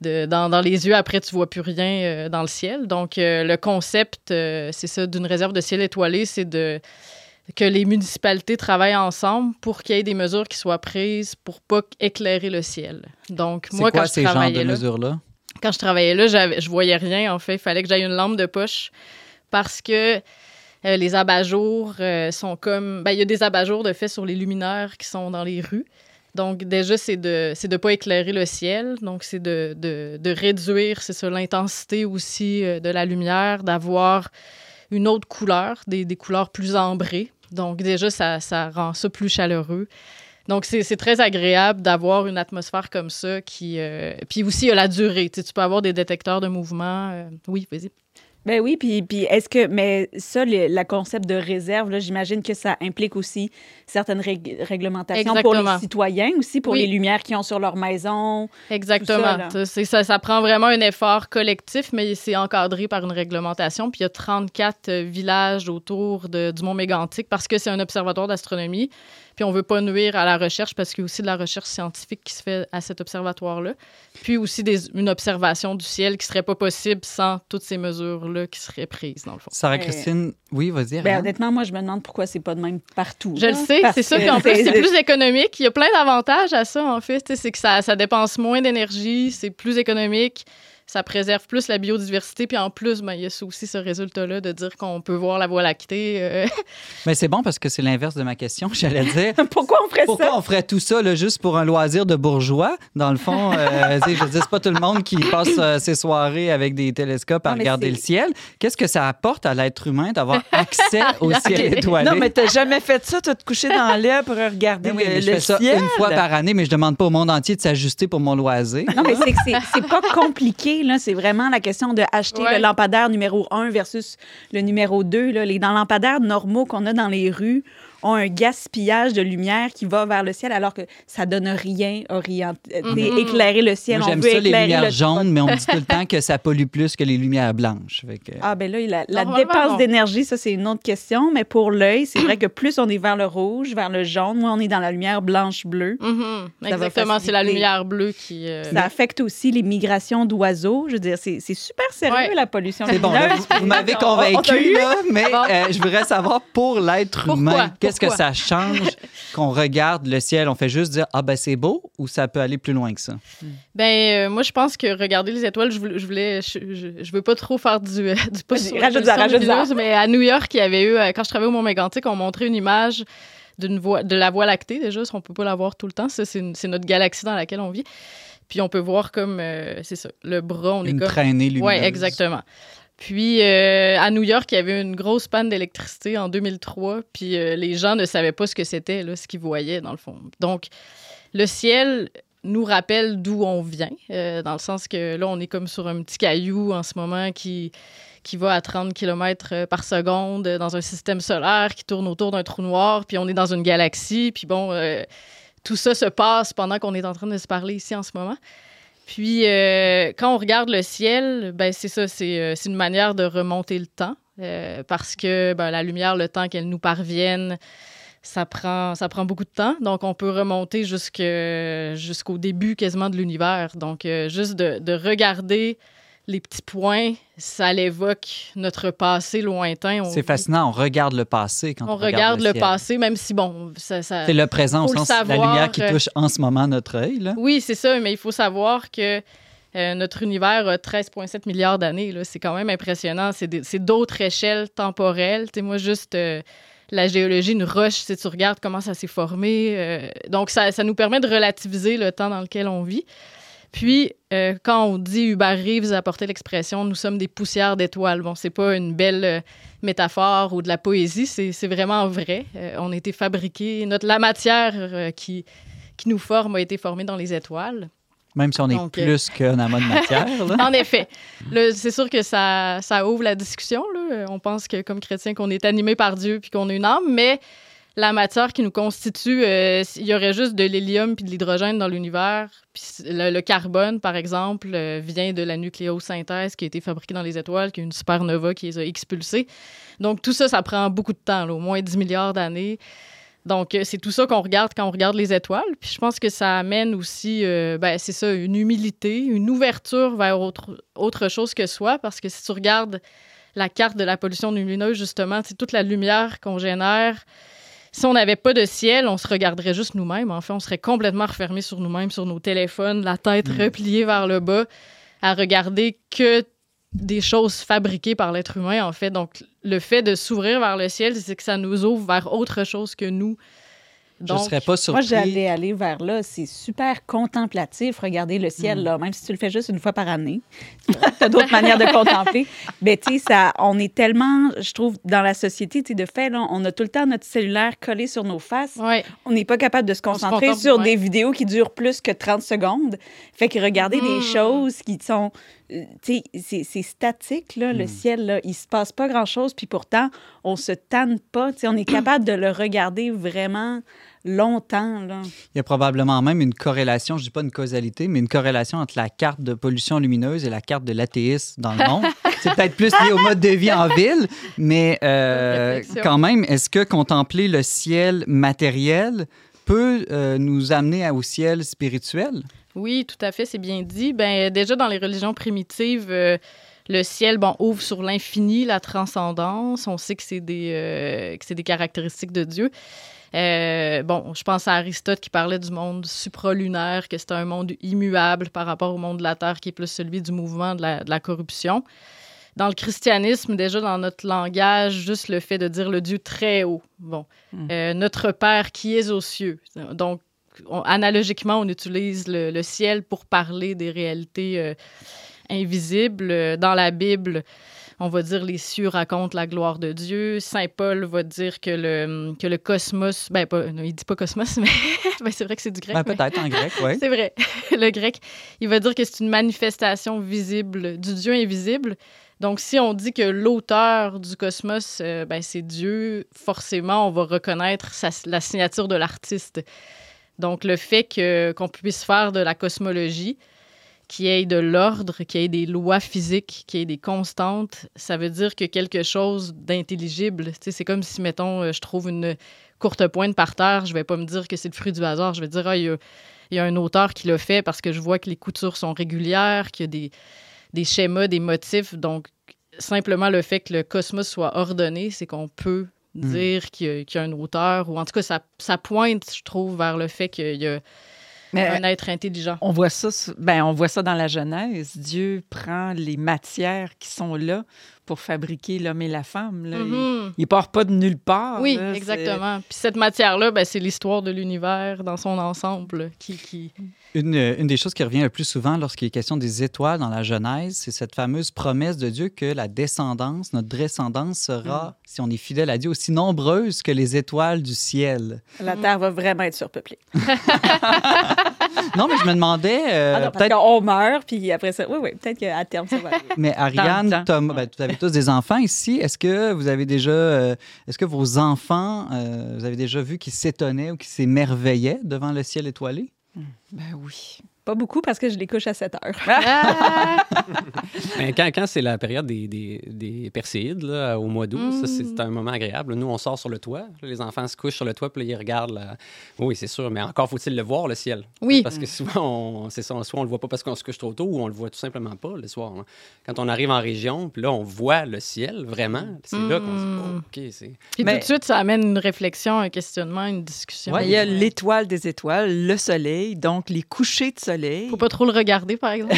de- dans, dans les yeux, après tu vois plus rien euh, dans le ciel. Donc le concept, c'est ça, d'une réserve de ciel étoilé, c'est de que les municipalités travaillent ensemble pour qu'il y ait des mesures qui soient prises pour pas éclairer le ciel. Donc moi quoi quand je genres de là, quand je travaillais là, je voyais rien, en fait. Il fallait que j'aille une lampe de poche parce que euh, les abat-jours euh, sont comme... Ben, il y a des abat-jours de fait sur les luminaires qui sont dans les rues. Donc, déjà, c'est de c'est de pas éclairer le ciel. Donc, c'est de, de, de réduire, c'est ça, l'intensité aussi euh, de la lumière, d'avoir une autre couleur, des, des couleurs plus ambrées. Donc, déjà, ça, ça rend ça plus chaleureux. Donc, c'est c'est très agréable d'avoir une atmosphère comme ça qui... Puis aussi, il y a la durée. Tu peux avoir des détecteurs de mouvement. Oui, vas-y. Ben oui, puis, puis est-ce que, mais ça, le, la concept de réserve, là, j'imagine que ça implique aussi certaines rég- réglementations pour les citoyens aussi, pour Oui. les lumières qu'ils ont sur leur maison. Exactement. Ça, ça, ça prend vraiment un effort collectif, mais c'est encadré par une réglementation. Puis il y a 34 euh, villages autour de- du Mont Mégantic parce que c'est un observatoire d'astronomie. Puis on veut pas nuire à la recherche parce qu'il y a aussi de la recherche scientifique qui se fait à cet observatoire-là. Puis aussi des- une observation du ciel qui serait pas possible sans toutes ces mesures-là qui seraient prises, dans le fond. Sarah-Christine, oui, vas-y. Ben, honnêtement, moi, je me demande pourquoi c'est pas de même partout. Je là. le sais, c'est ça. que Puis en plus, c'est- plus économique. Il y a plein d'avantages à ça, en fait. C'est que ça, ça dépense moins d'énergie, c'est plus économique, ça préserve plus la biodiversité. Puis en plus, ben, il y a ça aussi ce résultat-là de dire qu'on peut voir la Voie lactée. euh, Mais c'est bon parce que c'est l'inverse de ma question. J'allais dire. Pourquoi on ferait Pourquoi ça? on ferait tout ça là, juste pour un loisir de bourgeois? Dans le fond, euh, je veux dire, c'est pas tout le monde qui passe euh, ses soirées avec des télescopes à Non, regarder le ciel. Qu'est-ce que ça apporte à l'être humain d'avoir accès au ciel étoilé? Non, mais t'as jamais fait ça, t'as te couché dans l'air pour regarder Ben oui, le, mais je le fais ça ciel. une fois par année, mais je demande pas au monde entier de s'ajuster pour mon loisir. Non, mais c'est pas compliqué. Là, c'est vraiment la question de acheter Ouais. le lampadaire numéro 1 versus le numéro 2. Là. Les dans lampadaires normaux qu'on a dans les rues ont un gaspillage de lumière qui va vers le ciel alors que ça donne rien orienté, Mhm. éclairer le ciel. J'aime veut ça, les éclairer lumières le jaunes, mais on me dit tout le temps que ça pollue plus que les lumières blanches. Fait que- Ah, ben là, la, la Normalement, dépense d'énergie, ça, c'est une autre question. Mais pour l'œil, c'est vrai que plus on est vers le rouge, vers le jaune, moins on est dans la lumière blanche-bleue. Mhm. va Exactement, c'est la lumière bleue qui. euh, Ça affecte aussi les migrations d'oiseaux. Je veux dire, c'est c'est super sérieux, Ouais. la pollution C'est bon, là, vous, vous m'avez convaincu, là, mais euh, je voudrais savoir pour l'être humain, qu'est-ce que Pourquoi? ça change qu'on regarde le ciel? On fait juste dire, ah ben c'est beau ou ça peut aller plus loin que ça? Ben, euh, moi, je pense que regarder les étoiles, je voulais, je, voulais, je, je- je veux pas trop faire du, euh, du sur mais à New York, il y avait eu, euh, quand je travaillais au Mont-Mégantic, on montrait une image d'une voie, de la Voie lactée, déjà, on peut pas la voir tout le temps. Ça, c'est une- c'est notre galaxie dans laquelle on vit. Puis on peut voir comme, euh, c'est ça, le bras, on est Une comme... traînée lumineuse. Oui, exactement. Puis euh, à New York, il y avait une grosse panne d'électricité en 2003, puis euh, les gens ne savaient pas ce que c'était, ce qu'ils voyaient dans le fond. Donc, le ciel nous rappelle d'où on vient, euh, dans le sens que là, on est comme sur un petit caillou en ce moment qui, qui va à 30 km par seconde dans un système solaire qui tourne autour d'un trou noir, puis on est dans une galaxie, puis bon, tout ça se passe pendant qu'on est en train de se parler ici en ce moment. Puis, euh, quand on regarde le ciel, ben c'est ça, c'est euh, une manière de remonter le temps. euh, parce que ben, la lumière, le temps qu'elle nous parvienne, ça prend, ça prend beaucoup de temps. Donc, on peut remonter jusqu'au début quasiment de l'univers. Donc, juste de regarder les petits points, ça l'évoque notre passé lointain. C'est fascinant, on regarde le passé quand on, On regarde le ciel. passé, même si, bon, ça... ça- C'est le présent au sens de la lumière qui euh, touche en ce moment notre œil. Là. Oui, c'est ça, mais il faut savoir que euh, notre univers a 13,7 milliards d'années. C'est quand même impressionnant. C'est d'autres échelles temporelles. Tu sais, moi, juste euh, la géologie, une roche, si tu regardes comment ça s'est formé. euh, donc, ça, ça nous permet de relativiser le temps dans lequel on vit. Puis, euh, quand on dit Hubert Reeves a apporté l'expression nous sommes des poussières d'étoiles, bon, c'est pas une belle euh, métaphore ou de la poésie, c'est vraiment vrai. Euh, on a été fabriqués, notre, la matière qui, qui nous forme a été formée dans les étoiles. Même si on est Donc, plus qu'un amas de matière. là. En effet. C'est sûr que ça, ça ouvre la discussion. là. On pense que, comme chrétien, qu'on est animé par Dieu puis qu'on a une âme, mais la matière qui nous constitue, euh, il y aurait juste de l'hélium puis de l'hydrogène dans l'univers. Puis le, carbone, par exemple, euh, vient de la nucléosynthèse qui a été fabriquée dans les étoiles, qui est une supernova qui les a expulsés. Donc, tout ça, ça prend beaucoup de temps, au moins 10 milliards d'années. Donc, euh, c'est tout ça qu'on regarde quand on regarde les étoiles. Puis je pense que ça amène aussi, ben, c'est ça, une humilité, une ouverture vers autre, autre chose que soi. Parce que si tu regardes la carte de la pollution lumineuse, justement, c'est toute la lumière qu'on génère. Si on n'avait pas de ciel, on se regarderait juste nous-mêmes. En fait, on serait complètement refermé sur nous-mêmes, sur nos téléphones, la tête repliée vers le bas, à regarder que des choses fabriquées par l'être humain, en fait. Donc, le fait de s'ouvrir vers le ciel, c'est que ça nous ouvre vers autre chose que nous. Je ne serais pas Moi, surpris. j'allais aller vers là. C'est super contemplatif, regarder le ciel, Mm. là, même si tu le fais juste une fois par année. Tu as d'autres manières de contempler. Mais tu sais, on est tellement, je trouve, dans la société, tu sais, de fait, là, on a tout le temps notre cellulaire collé sur nos faces. Ouais. On n'est pas capable de se concentrer sur ouais. des vidéos qui durent plus que 30 secondes. Fait que regarder des Mhm. choses qui sont... euh, Tu sais, c'est- statique, là, le ciel, là. Il se passe pas grand-chose, puis pourtant, on se tanne pas. Tu sais, on est capable de le regarder vraiment longtemps, là. Il y a probablement même une corrélation, je ne dis pas une causalité, mais une corrélation entre la carte de pollution lumineuse et la carte de l'athéisme dans le monde. C'est peut-être plus lié au mode de vie en ville, mais euh, quand même, est-ce que contempler le ciel matériel peut euh, nous amener au ciel spirituel? Oui, tout à fait, c'est bien dit. Ben, déjà, dans les religions primitives, euh, le ciel bon, ouvre sur l'infini, la transcendance. On sait que c'est des, euh, que c'est des caractéristiques de Dieu. Euh, bon, je pense à Aristote qui parlait du monde supralunaire, que c'était un monde immuable par rapport au monde de la Terre qui est plus celui du mouvement de la, de la corruption. Dans le christianisme, déjà dans notre langage, juste le fait de dire le Dieu très haut. Bon, Euh, notre Père qui est aux cieux. Donc, on- analogiquement, on utilise le, le ciel pour parler des réalités euh, invisibles. Dans la Bible, on va dire les cieux racontent la gloire de Dieu. Saint Paul va dire que le, que le cosmos, ben pas, non, il dit pas cosmos, mais ben, c'est vrai que c'est du grec. Ben, Peut-être en grec, oui. C'est vrai. Le grec, il va dire que c'est une manifestation visible du Dieu invisible. Donc, si on dit que l'auteur du cosmos, euh, ben, c'est Dieu, forcément, on va reconnaître sa- la signature de l'artiste. Donc, le fait que, qu'on puisse faire de la cosmologie, qu'il y ait de l'ordre, qu'il y ait des lois physiques, qu'il y ait des constantes, ça veut dire que quelque chose d'intelligible, c'est comme si, mettons, euh, je trouve une courte pointe par terre, je vais pas me dire que c'est le fruit du hasard, je vais dire, ah, il y a, il y a un auteur qui l'a fait parce que je vois que les coutures sont régulières, qu'il y a des, des schémas, des motifs. Donc, simplement le fait que le cosmos soit ordonné, c'est qu'on peut Mm. dire qu'il y, a- qu'il y a un auteur, ou en tout cas, ça, ça pointe, je trouve, vers le fait qu'il y a Mais un être intelligent. on voit ça, ben, on voit ça dans la Genèse. Dieu prend les matières qui sont là pour fabriquer l'homme et la femme. là. Il- Mhm. Il, part pas de nulle part. Oui, là, exactement. Puis cette matière-là, ben, c'est l'histoire de l'univers dans son ensemble qui... qui... Une, euh, une des choses qui revient le plus souvent lorsqu'il est question des étoiles dans la Genèse, c'est cette fameuse promesse de Dieu que la descendance, notre descendance sera, si on est fidèle à Dieu, aussi nombreuse que les étoiles du ciel. La Terre va vraiment être surpeuplée. Non, mais je me demandais, euh, Ah non, parce peut-être, qu'on meurt, puis après ça, oui, oui, peut-être qu'à terme, ça va arriver. mais Ariane. Thomas, ben, vous avez tous des enfants ici. Est-ce que vous avez déjà, euh, est-ce que vos enfants, euh, vous avez déjà vu qu'ils s'étonnaient ou qu'ils s'émerveillaient devant le ciel étoilé? Ben oui. Pas beaucoup parce que je les couche à 7 heures. Ben, quand quand c'est la période des, des, des Perséides, là, au mois d'août, ça, c'est Mm. un moment agréable. Nous, on sort sur le toit. Les enfants se couchent sur le toit, puis là, ils regardent. Oui, c'est sûr, mais encore faut-il le voir, le ciel. Oui. Parce que souvent, on, c'est ça, soit on le voit pas parce qu'on se couche trop tôt, ou on le voit tout simplement pas le soir. hein. Quand on arrive en région, puis là, on voit le ciel, vraiment, c'est là qu'on se dit, oh, OK, c'est... Puis Mais- tout de suite, ça amène une réflexion, un questionnement, une discussion. Ouais, il y a l'étoile des étoiles, le soleil, donc les couchers de soleil. Faut pas trop le regarder, par exemple.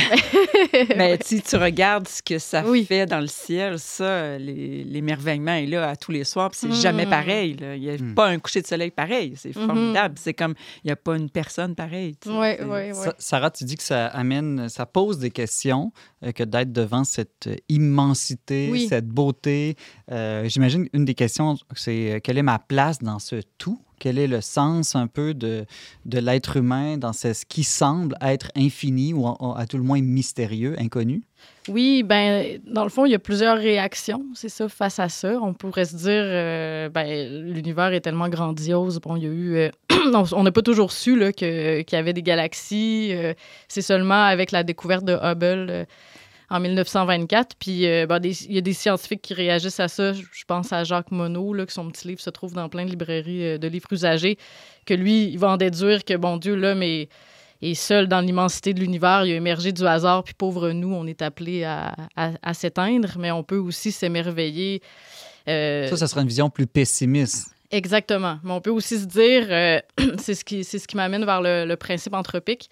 Mais si tu regardes ce que ça Oui. fait dans le ciel, ça, les- l'émerveillement est là à tous les soirs, puis c'est jamais pareil. là. Il n'y a Mm. pas un coucher de soleil pareil. C'est Mhm. formidable. C'est comme, il n'y a pas une personne pareille. tu sais. Oui, C'est- oui, oui. Sa- Sarah, tu dis que ça amène, ça pose des questions, euh, que d'être devant cette euh, immensité, Oui. cette beauté. Euh, J'imagine une des questions, c'est quelle est ma place dans ce tout? Quel est le sens un peu de, l'être humain dans ce, qui semble être infini ou à tout le moins mystérieux, inconnu? Oui, ben dans le fond, il y a plusieurs réactions, c'est ça, face à ça. On pourrait se dire, euh, ben l'univers est tellement grandiose. Bon, il y a eu, euh, on n'a pas toujours su qu'il y avait des galaxies. euh, c'est seulement avec la découverte de Hubble en 1924. Puis euh, ben, des- il y a des scientifiques qui réagissent à ça. Je pense à Jacques Monod, là, que son petit livre se trouve dans plein de librairies euh, de livres usagés, que lui, il va en déduire que bon Dieu, l'homme est seul dans l'immensité de l'univers, il a émergé du hasard, puis pauvre nous, on est appelé à, à- à s'éteindre, mais on peut aussi s'émerveiller. euh, Ça, ça serait une vision plus pessimiste. Exactement. Mais on peut aussi se dire, euh, c'est ce qui, ce qui m'amène vers le, le principe anthropique.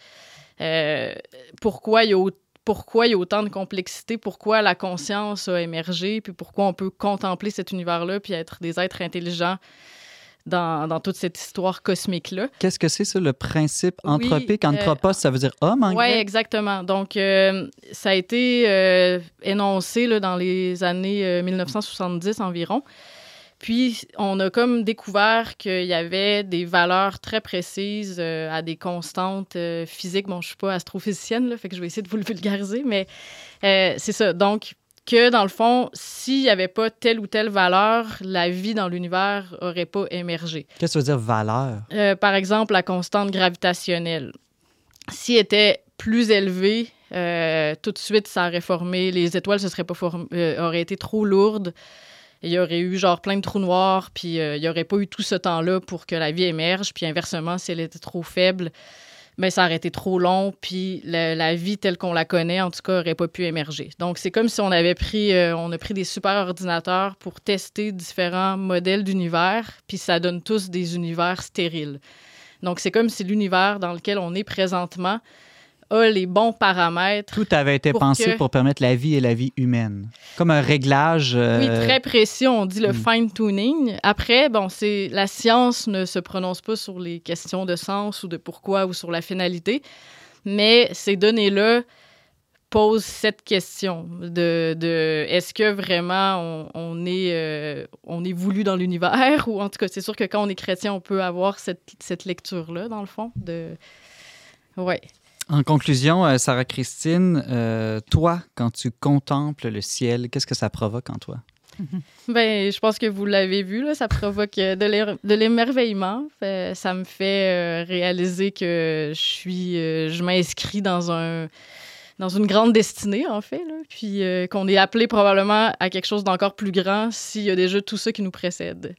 Euh, pourquoi il y a au- pourquoi il y a autant de complexité, pourquoi la conscience a émergé, puis pourquoi on peut contempler cet univers-là, puis être des êtres intelligents dans, dans toute cette histoire cosmique-là. Qu'est-ce que c'est ça, le principe Oui, anthropique? euh, Anthropos, ça veut dire homme en Oui, exactement. Donc, euh, ça a été euh, énoncé là, dans les années euh, 1970 environ. Puis, on a comme découvert qu'il y avait des valeurs très précises euh, à des constantes euh, physiques. Bon, je suis pas astrophysicienne, là, fait que je vais essayer de vous le vulgariser, mais euh, c'est ça. Donc, que dans le fond, s'il n'y avait pas telle ou telle valeur, la vie dans l'univers aurait pas émergé. Qu'est-ce que ça veut dire valeur? Par exemple, la constante gravitationnelle. S'il était plus élevé, euh, tout de suite, ça aurait formé, les étoiles se seraient pas auraient été trop lourdes. Il y aurait eu genre plein de trous noirs, puis euh, il n'y aurait pas eu tout ce temps-là pour que la vie émerge. Puis inversement, si elle était trop faible, mais ça aurait été trop long, puis la, vie telle qu'on la connaît, en tout cas, aurait pas pu émerger. Donc, c'est comme si on avait pris, euh, on a pris des super ordinateurs pour tester différents modèles d'univers, puis ça donne tous des univers stériles. Donc, c'est comme si l'univers dans lequel on est présentement a les bons paramètres. Tout avait été Pour pensé que- pour permettre la vie et la vie humaine. Comme un réglage. euh, Oui, très précis. On dit le Hmm. fine-tuning. Après, bon, c'est la science ne se prononce pas sur les questions de sens ou de pourquoi ou sur la finalité, mais ces données-là pose cette question de, de est-ce que vraiment on, on est, euh, on est voulu dans l'univers? Ou en tout cas, c'est sûr que quand on est chrétien, on peut avoir cette, cette lecture-là, dans le fond. De... Ouais. En conclusion, euh, Sarah Christine, euh, toi, quand tu contemples le ciel, qu'est-ce que ça provoque en toi? Ben, je pense que vous l'avez vu, là, ça provoque euh, de l'é- de l'émerveillement. Ça me fait réaliser que je suis, je m'inscris dans un, dans une grande destinée, en fait, puis qu'on est appelé probablement à quelque chose d'encore plus grand s'il y a déjà tout ça qui nous précède.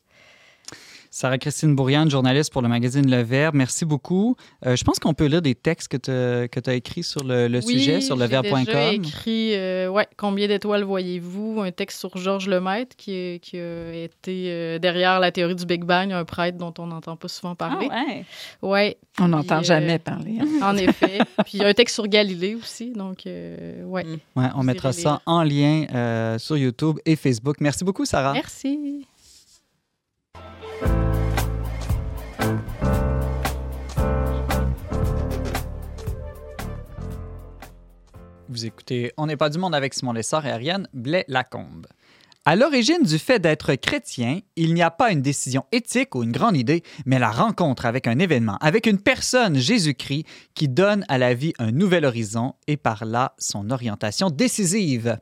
Sarah Christine Bourriane, journaliste pour le magazine Le Verbe, merci beaucoup. Euh, je pense qu'on peut lire des textes que tu as écrits sur le, le Oui, sujet, sur j'ai leverbe.com. écrit euh, ouais, Combien d'étoiles voyez-vous? Un texte sur Georges Lemaître qui, est- qui a été euh, derrière la théorie du Big Bang, un prêtre dont on n'entend pas souvent Ah parler. ouais. ouais. On n'entend euh, jamais parler. hein. En effet. Puis il y a un texte sur Galilée aussi. Donc, euh, ouais. Ouais, on mettra ça en lien euh, sur YouTube et Facebook. Merci beaucoup, Sarah. Merci. Vous écoutez On n'est pas du monde avec Simon Lessard et Ariane Blais-Lacombe. À l'origine du fait d'être chrétien, il n'y a pas une décision éthique ou une grande idée, mais la rencontre avec un événement, avec une personne, Jésus-Christ, qui donne à la vie un nouvel horizon et par là son orientation décisive.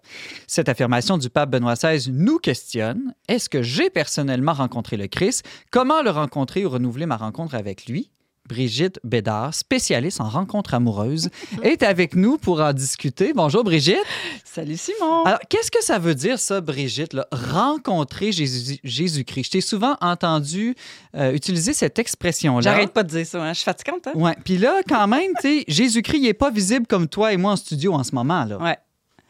Cette affirmation du pape Benoît XVI nous questionne. Est-ce que j'ai personnellement rencontré le Christ? Comment le rencontrer ou renouveler ma rencontre avec lui? Brigitte Bédard, spécialiste en rencontres amoureuses, est avec nous pour en discuter. Bonjour Brigitte. Salut Simon. Alors, qu'est-ce que ça veut dire, ça, Brigitte, là, rencontrer Jésus- Jésus-Christ? Je t'ai souvent entendu euh, utiliser cette expression-là. J'arrête pas de dire ça. hein. Je suis fatigante. Hein? Ouais. Puis là, quand même, tu Jésus-Christ, il n'est pas visible comme toi et moi en studio en ce moment. Là. Ouais.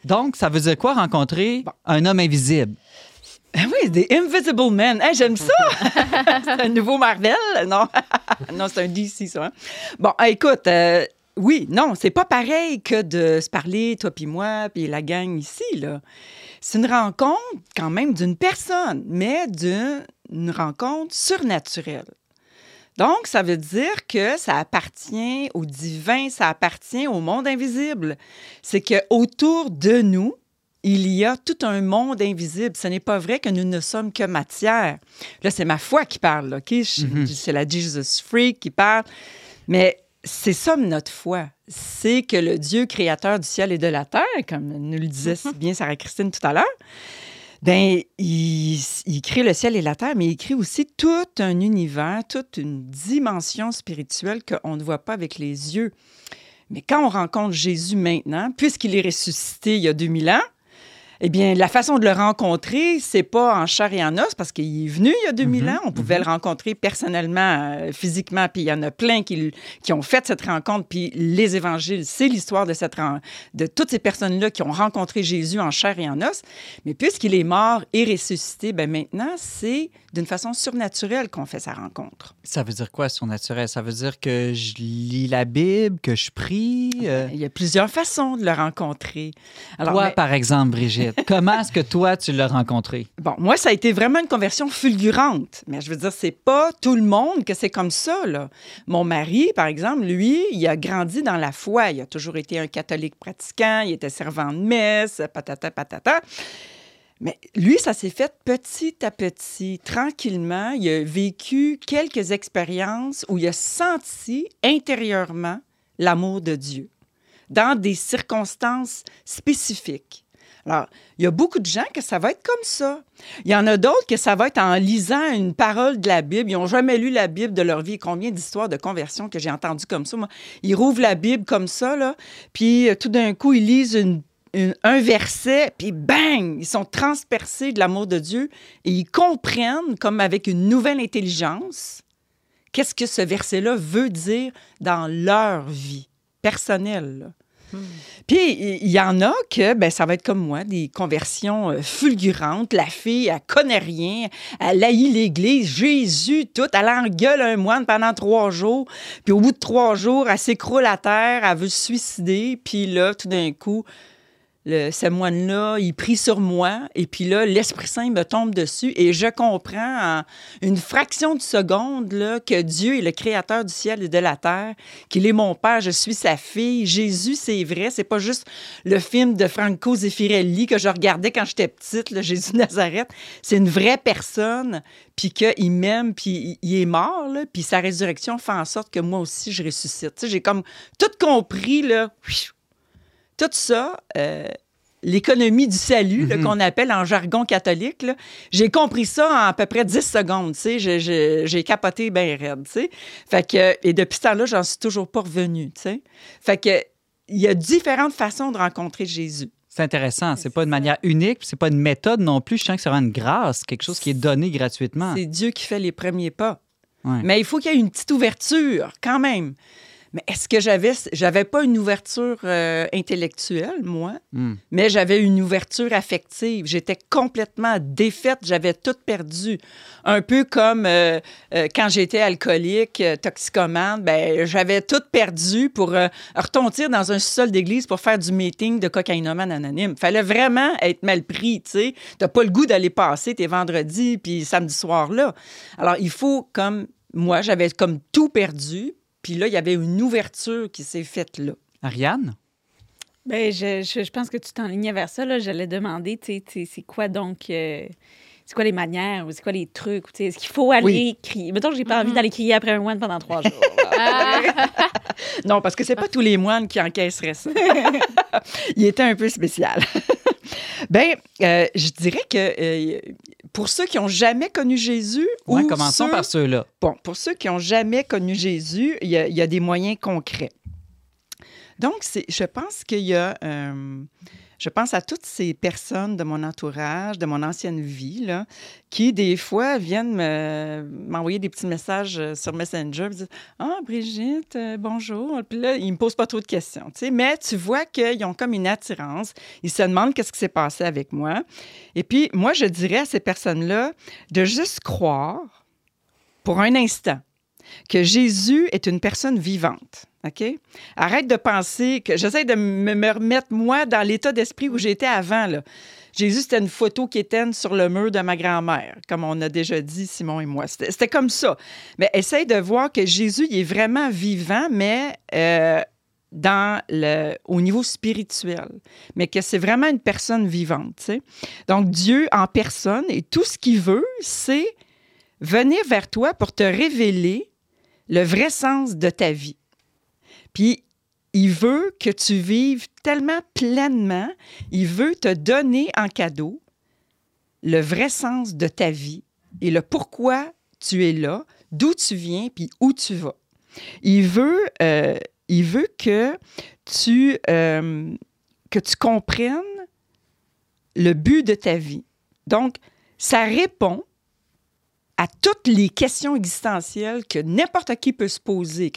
Donc, ça veut dire quoi, rencontrer un homme invisible? Ah oui, des Invisible Men. Hey, J'aime ça. c'est un nouveau Marvel. Non, non c'est un DC, ça. hein. Bon, ah, écoute, euh, oui, non, c'est pas pareil que de se parler, toi puis moi, puis la gang ici, là. C'est une rencontre quand même d'une personne, mais d'une une rencontre surnaturelle. Donc, ça veut dire que ça appartient au divin, ça appartient au monde invisible. C'est que autour de nous, il y a tout un monde invisible. Ce n'est pas vrai que nous ne sommes que matière. Là, c'est ma foi qui parle, là, OK? Mhm. C'est la Jesus Freak qui parle. Mais c'est ça notre foi. C'est que le Dieu créateur du ciel et de la terre, comme nous le disait si bien Sarah Christine tout à l'heure, ben, il, il crée le ciel et la terre, mais il crée aussi tout un univers, toute une dimension spirituelle qu'on ne voit pas avec les yeux. Mais quand on rencontre Jésus maintenant, puisqu'il est ressuscité il y a 2000 ans, eh bien, la façon de le rencontrer, c'est pas en chair et en os, parce qu'il est venu il y a 2000 ans. On pouvait le rencontrer personnellement, euh, physiquement, puis il y en a plein qui, qui ont fait cette rencontre. Puis les évangiles, c'est l'histoire de, cette de toutes ces personnes-là qui ont rencontré Jésus en chair et en os. Mais puisqu'il est mort et ressuscité, ben maintenant, c'est d'une façon surnaturelle qu'on fait sa rencontre. Ça veut dire quoi, surnaturel? Ça veut dire que je lis la Bible, que je prie? euh, Il y a plusieurs façons de le rencontrer. Alors, toi, mais- par exemple, Brigitte, comment est-ce que toi, tu l'as rencontré? Bon, moi, ça a été vraiment une conversion fulgurante. Mais je veux dire, c'est pas tout le monde que c'est comme ça, là. Mon mari, par exemple, lui, il a grandi dans la foi. Il a toujours été un catholique pratiquant. Il était servant de messe, patata, patata. Mais lui, ça s'est fait petit à petit, tranquillement. Il a vécu quelques expériences où il a senti intérieurement l'amour de Dieu dans des circonstances spécifiques. Alors, il y a beaucoup de gens que ça va être comme ça. Il y en a d'autres que ça va être en lisant une parole de la Bible. Ils n'ont jamais lu la Bible de leur vie. Combien d'histoires de conversion que j'ai entendues comme ça? Ils rouvrent la Bible comme ça, là, puis euh, tout d'un coup, ils lisent une- une- un verset, puis bang! Ils sont transpercés de l'amour de Dieu et ils comprennent, comme avec une nouvelle intelligence, qu'est-ce que ce verset-là veut dire dans leur vie personnelle. là. Puis il y en a que ben, ça va être comme moi, des conversions euh, fulgurantes. La fille, elle connaît rien, elle haït l'Église, Jésus, tout. Elle engueule un moine pendant trois jours. Puis au bout de trois jours, elle s'écroule à terre, elle veut se suicider. Puis là, tout d'un coup, le, moine-là, il prie sur moi, et puis là, l'Esprit Saint me tombe dessus, et je comprends en une fraction de seconde là, que Dieu est le créateur du ciel et de la terre, qu'il est mon père, je suis sa fille. Jésus, c'est vrai, c'est pas juste le film de Franco Zeffirelli que je regardais quand j'étais petite, le Jésus Nazareth. C'est une vraie personne, puis qu'il m'aime, puis il est mort, là, puis sa résurrection fait en sorte que moi aussi, je ressuscite. J'ai comme tout compris, là, tout ça, euh, l'économie du salut, là, qu'on appelle en jargon catholique, j'ai compris ça en à peu près 10 secondes. J'ai- capoté bien raide. Fait que, et depuis ce temps-là, j'en suis toujours pas revenue. Fait que, il y a différentes façons de rencontrer Jésus. C'est intéressant. C'est pas une manière unique, c'est pas une méthode non plus. Je sens que c'est vraiment une grâce, quelque chose qui est donné gratuitement. C'est Dieu qui fait les premiers pas. Ouais. Mais il faut qu'il y ait une petite ouverture quand même. Mais est-ce que j'avais j'avais pas une ouverture euh, intellectuelle moi, Hmm. mais j'avais une ouverture affective. J'étais complètement défaite, j'avais tout perdu. Un peu comme euh, euh, quand j'étais alcoolique, toxicomane, ben j'avais tout perdu pour retomber dans un sol d'église pour faire du meeting de cocaïnomane anonyme. Fallait vraiment être mal pris, tu sais. T'as pas le goût d'aller passer tes vendredis puis samedi soir là. Alors il faut comme moi, j'avais comme tout perdu, puis là il y avait une ouverture qui s'est faite là. Ariane? Ben, je, je, je pense que tu t'enlignais vers ça. là. J'allais demander, tu sais, c'est quoi donc... euh, c'est quoi les manières ou c'est quoi les trucs? ou tu sais, Est-ce qu'il faut aller Oui. crier? Mettons que j'ai pas envie d'aller crier après un moine pendant trois jours. Non, parce que c'est pas tous les moines qui encaisseraient ça. Il était un peu spécial. Ben, euh, je dirais que euh, pour ceux qui ont jamais connu Jésus, Ouais, ou commençons ceux- par ceux-là. Bon, pour ceux qui ont jamais connu Jésus, il y y a des moyens concrets. Donc, je pense qu'il y a, euh, je pense à toutes ces personnes de mon entourage, de mon ancienne vie, qui des fois viennent me- m'envoyer des petits messages euh, sur Messenger, me disent ah Brigitte, euh, bonjour. Puis là, ils me posent pas trop de questions, tu. Mais tu vois qu'ils ont comme une attirance. Ils se demandent qu'est-ce qui s'est passé avec moi. Et puis, moi, je dirais à ces personnes-là de juste croire pour un instant que Jésus est une personne vivante. OK? Arrête de penser que j'essaie de me, me remettre, moi, dans l'état d'esprit où j'étais avant. Là. Jésus, c'était une photo qui était sur le mur de ma grand-mère, comme on a déjà dit, Simon et moi. C'était comme ça. Mais essaye de voir que Jésus, il est vraiment vivant, mais euh, dans le, au niveau spirituel, mais que c'est vraiment une personne vivante. Donc, Dieu en personne, et tout ce qu'il veut, c'est venir vers toi pour te révéler le vrai sens de ta vie. Puis, il veut que tu vives tellement pleinement, il veut te donner en cadeau le vrai sens de ta vie et le pourquoi tu es là, d'où tu viens, puis où tu vas. Il veut, euh, euh, que tu comprennes le but de ta vie. Donc, ça répond à toutes les questions existentielles que n'importe qui peut se poser,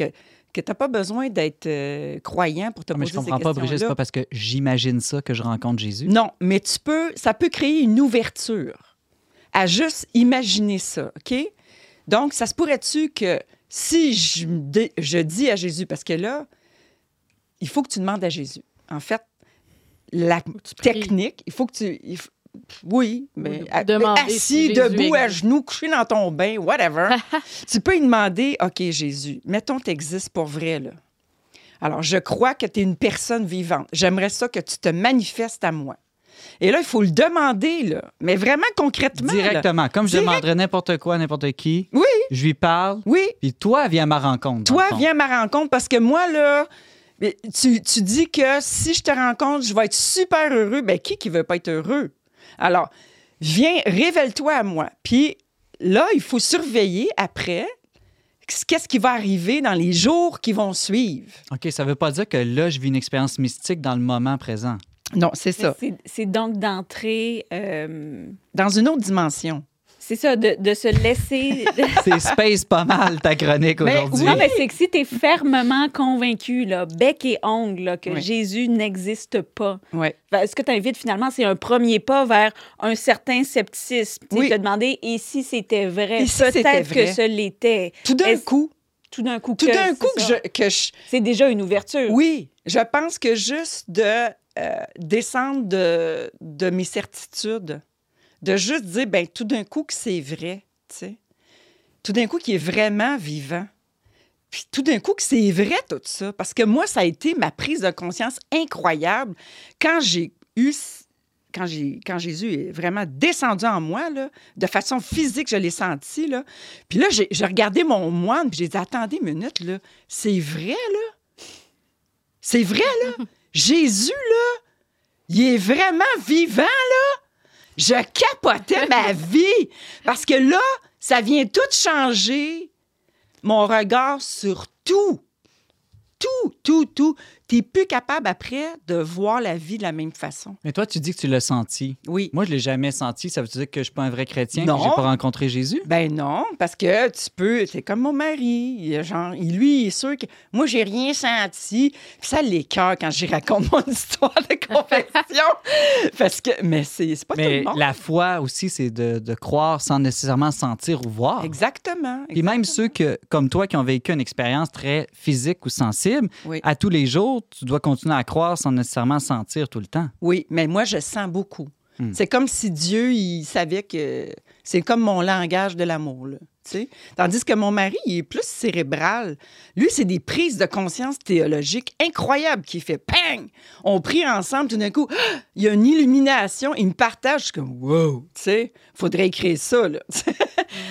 que tu n'as pas besoin d'être euh, croyant pour te Ah, mais poser je ces comprends pas, Brigitte, c'est pas parce que j'imagine ça que je rencontre Jésus. Non, mais tu peux, ça peut créer une ouverture à juste imaginer ça, OK? Donc, ça se pourrait-tu que si je, dis à Jésus, parce que là, il faut que tu demandes à Jésus. En fait, la technique, il faut que tu... il faut- oui, mais de- à- demander assis, debout, à genoux, couché dans ton bain, whatever. tu peux lui demander, OK, Jésus, mettons que tu existes pour vrai, là. Alors, je crois que tu es une personne vivante. J'aimerais ça que tu te manifestes à moi. Et là, il faut le demander, là. Mais vraiment concrètement. là. Directement, comme je Direct. demanderais n'importe quoi à n'importe qui. Oui. Je lui parle, Oui, puis toi, viens à ma rencontre. toi, viens à ma rencontre parce que moi, là, mais tu, tu dis que si je te rencontre, je vais être super heureux. Ben, qui qui veut pas être heureux? Alors, viens, révèle-toi à moi. Puis là, il faut surveiller après qu'est-ce qui va arriver dans les jours qui vont suivre. OK, ça veut pas dire que là, je vis une expérience mystique dans le moment présent. Non, c'est ça. C'est- C'est donc d'entrer... euh, Dans une autre dimension. C'est ça, de, de se laisser... C'est space pas mal, ta chronique aujourd'hui. Non, mais c'est que si tu es fermement convaincu, là, bec et ongle, là, que Oui. Jésus n'existe pas, Ouais. ben, ce que tu invites finalement, c'est un premier pas vers un certain scepticisme. Tu Oui. te demander, et si c'était vrai? Et si c'était Peut-être vrai? que ce l'était. Tout d'un coup, Tout d'un coup. tout que- d'un c'est coup que ça. je, que je, C'est déjà une ouverture. Oui, je pense que juste de euh, descendre de, de mes certitudes, de juste dire, ben tout d'un coup que c'est vrai, tu sais. Tout d'un coup qu'il est vraiment vivant. Puis tout d'un coup que c'est vrai tout ça. Parce que moi, ça a été ma prise de conscience incroyable quand j'ai eu quand, j'ai, quand Jésus est vraiment descendu en moi, là, de façon physique, je l'ai senti. Là. Puis là, j'ai, j'ai regardé mon moine, puis j'ai dit Attendez une minute, là, c'est vrai, là? C'est vrai, là? Jésus, là, il est vraiment vivant, là? Je capotais ma vie. Parce que là, ça vient tout changer mon regard sur tout. Tout, tout, tout tu n'es plus capable après de voir la vie de la même façon. Mais toi, tu dis que tu l'as senti. Oui. Moi, je l'ai jamais senti. Ça veut dire que je suis pas un vrai chrétien, Non. que j'ai pas rencontré Jésus? Ben non, parce que tu peux, c'est comme mon mari, genre, lui, il est sûr que moi, j'ai rien senti. Puis ça l'écœure quand j'y raconte mon histoire de confession. parce que, mais c'est pas Mais tout le monde. la foi aussi, c'est de, de croire sans nécessairement sentir ou voir. Exactement. Puis même ceux que, comme toi qui ont vécu une expérience très physique ou sensible, Oui. à tous les jours, tu dois continuer à croire sans nécessairement sentir tout le temps. Oui, mais moi, je sens beaucoup. Hmm. C'est comme si Dieu, il savait que c'est comme mon langage de l'amour. là, tu sais. Tandis que mon mari, il est plus cérébral. Lui, c'est des prises de conscience théologiques incroyables qui fait pang! On prie ensemble, tout d'un coup, ah! il y a une illumination, il me partage, je suis comme wow! Tu sais, faudrait écrire ça. Là.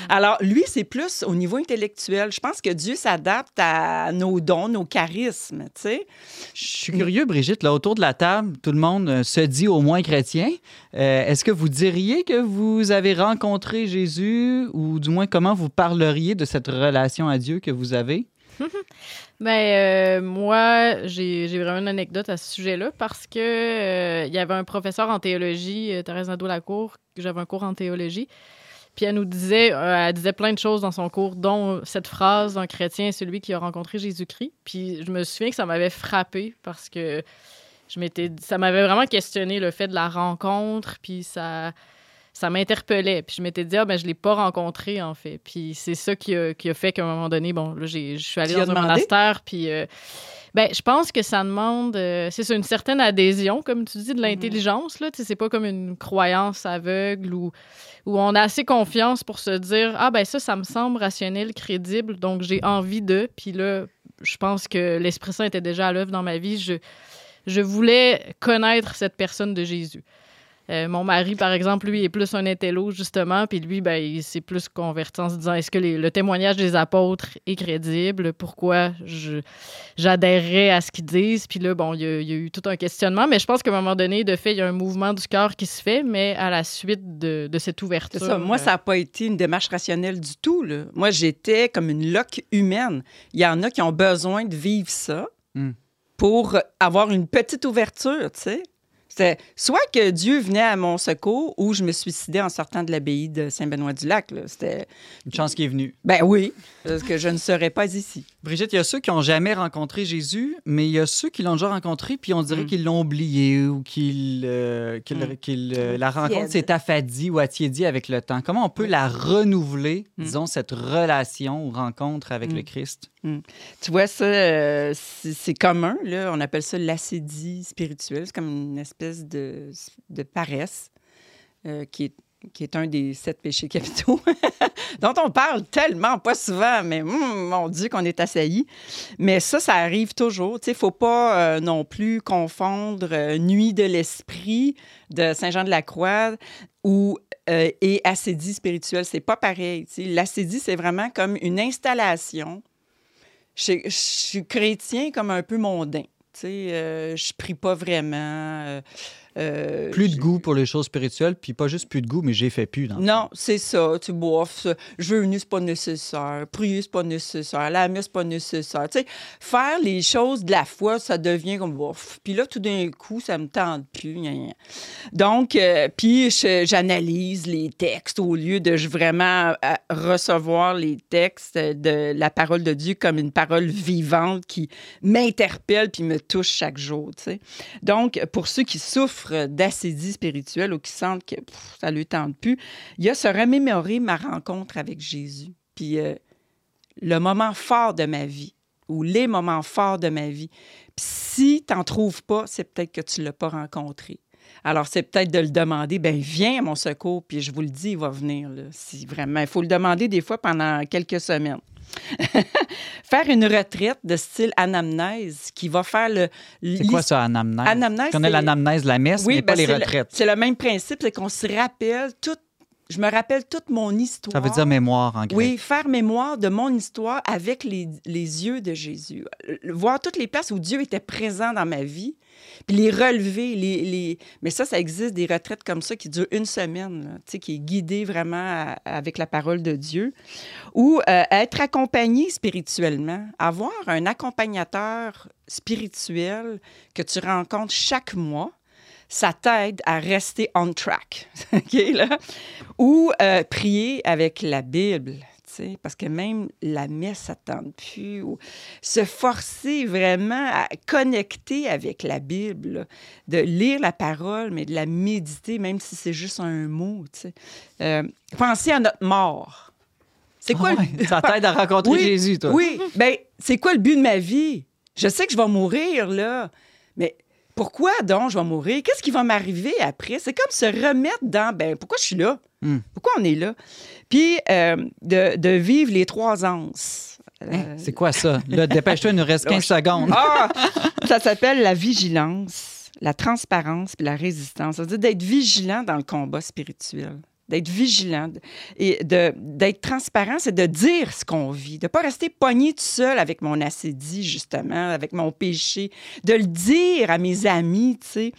Alors, lui, c'est plus au niveau intellectuel. Je pense que Dieu s'adapte à nos dons, nos charismes. Tu sais. Je suis curieux, Brigitte, là, autour de la table, tout le monde euh, se dit au moins chrétien. Euh, Est-ce que vous diriez que vous avez rencontré Jésus ou du moins comment vous parleriez de cette relation à Dieu que vous avez? Ben, euh, moi, j'ai vraiment une anecdote à ce sujet-là parce que euh, il y avait un professeur en théologie, Thérèse Nadeau-Lacour, que j'avais un cours en théologie. Puis elle nous disait, euh, elle disait plein de choses dans son cours, dont cette phrase un chrétien est celui qui a rencontré Jésus-Christ. Puis je me souviens que ça m'avait frappé parce que je m'étais, ça m'avait vraiment questionné le fait de la rencontre, puis ça, ça m'interpellait. Puis je m'étais dit, ah, ben je l'ai pas rencontré en fait. Puis c'est ça qui a, qui a fait qu'à un moment donné, bon, là, j'ai- je suis allée dans un monastère, puis euh, ben, je pense que ça demande, euh, c'est une certaine adhésion, comme tu dis, de l'intelligence. Là, c'est pas comme une croyance aveugle ou où on a assez confiance pour se dire ah ben ça, ça me semble rationnel, crédible, donc j'ai envie de. Puis là, je pense que l'Esprit Saint était déjà à l'œuvre dans ma vie. Je, je voulais connaître cette personne de Jésus. Euh, mon mari, par exemple, lui, est plus un intello, justement, puis lui, ben, il s'est plus converti en se disant est-ce que les- le témoignage des apôtres est crédible? Pourquoi je, j'adhérerais à ce qu'ils disent? Puis là, bon, il y, a, il y a eu tout un questionnement, mais je pense qu'à un moment donné, de fait, il y a un mouvement du cœur qui se fait, mais à la suite de, de cette ouverture. C'est ça. Moi, euh, ça n'a pas été une démarche rationnelle du tout. là. Moi, j'étais comme une loque humaine. Il y en a qui ont besoin de vivre ça Hmm. pour avoir une petite ouverture, tu sais. C'était soit que Dieu venait à mon secours ou je me suicidais en sortant de l'abbaye de Saint-Benoît-du-Lac. C'était... Une chance qui est venue. Ben oui, parce que je ne serais pas ici. Brigitte, il y a ceux qui n'ont jamais rencontré Jésus, mais il y a ceux qui l'ont déjà rencontré, puis on dirait Mm. qu'ils l'ont oublié ou qu'ils, euh, qu'ils- Mm. euh, la rencontre s'est affadie ou attiédie avec le temps. Comment on peut la renouveler, Mm. disons, cette relation ou rencontre avec Mm. le Christ? Tu vois, ça, euh, c'est c'est commun. Là. On appelle ça l'acédie spirituelle. C'est comme une espèce de, de paresse euh, qui, est, qui est un des sept péchés capitaux dont on parle tellement, pas souvent, mais hum, mon Dieu qu'on est assailli. Mais ça, ça arrive toujours. Il ne faut pas euh, non plus confondre euh, nuit de l'esprit de Saint-Jean-de-la-Croix ou euh, et acédie spirituelle. C'est pas pareil. L'acédie, c'est vraiment comme une installation je, je suis chrétien comme un peu mondain. Sais, euh, je prie pas vraiment. Euh, Plus de goût pour les choses spirituelles, puis pas juste plus de goût, mais j'ai fait plus. Dans Non, c'est ça. Tu bois, je veux venir, c'est pas nécessaire. Prier, c'est pas nécessaire. La messe, c'est pas nécessaire. Tu sais, faire les choses de la foi, ça devient comme bof. Puis là, tout d'un coup, ça me tente plus. gna, gna. Donc, euh, puis j'analyse les textes au lieu de vraiment euh, recevoir les textes de la parole de Dieu comme une parole vivante qui m'interpelle puis me touche chaque jour. tu sais. Donc, pour ceux qui souffrent d'acédie spirituelle ou qui sentent que ça ne lui tente plus, il y a se remémorer ma rencontre avec Jésus. Puis euh, le moment fort de ma vie, ou les moments forts de ma vie. Puis si tu n'en trouves pas, c'est peut-être que tu ne l'as pas rencontré. Alors, c'est peut-être de le demander, ben viens à mon secours, puis je vous le dis, il va venir, vraiment. Il faut le demander des fois pendant quelques semaines. faire une retraite de style anamnèse qui va faire le. C'est quoi ça, anamnèse? Anamnèse, Je connais l'anamnèse de la messe, mais pas ben, les c'est le- retraites. C'est le même principe, c'est qu'on se rappelle tout. Je me rappelle toute mon histoire. Ça veut dire mémoire en grec. Oui, faire mémoire de mon histoire avec les, les yeux de Jésus. Voir toutes les places où Dieu était présent dans ma vie, puis les relever. Les, les... Mais ça, ça existe des retraites comme ça qui durent une semaine, là, tu sais, qui est guidée vraiment à- avec la parole de Dieu. Ou euh, être accompagné spirituellement. Avoir un accompagnateur spirituel que tu rencontres chaque mois ça t'aide à rester on track. OK, là? Ou euh, prier avec la Bible. Parce que même la messe, ça ne tente plus. Ou se forcer vraiment à connecter avec la Bible, là. de lire la parole, mais de la méditer, même si c'est juste un mot. Euh, penser à notre mort. C'est quoi le- ouais, Ça t'aide à rencontrer Oui, Jésus, toi. Oui, ben c'est quoi le but de ma vie? Je sais que je vais mourir, là, mais pourquoi donc je vais mourir? Qu'est-ce qui va m'arriver après? C'est comme se remettre dans, ben pourquoi je suis là? Hmm. Pourquoi on est là? Puis euh, de, de vivre les trois. Euh, Hein, C'est quoi ça? Là, dépêche-toi, il nous reste 15 secondes. ah! Ça s'appelle la vigilance, la transparence puis la résistance. Ça veut dire d'être vigilant dans le combat spirituel. D'être vigilant et d'être transparent, c'est de dire ce qu'on vit, de ne pas rester pogné tout seul avec mon acédie, justement, avec mon péché, de le dire à mes amis, tu sais,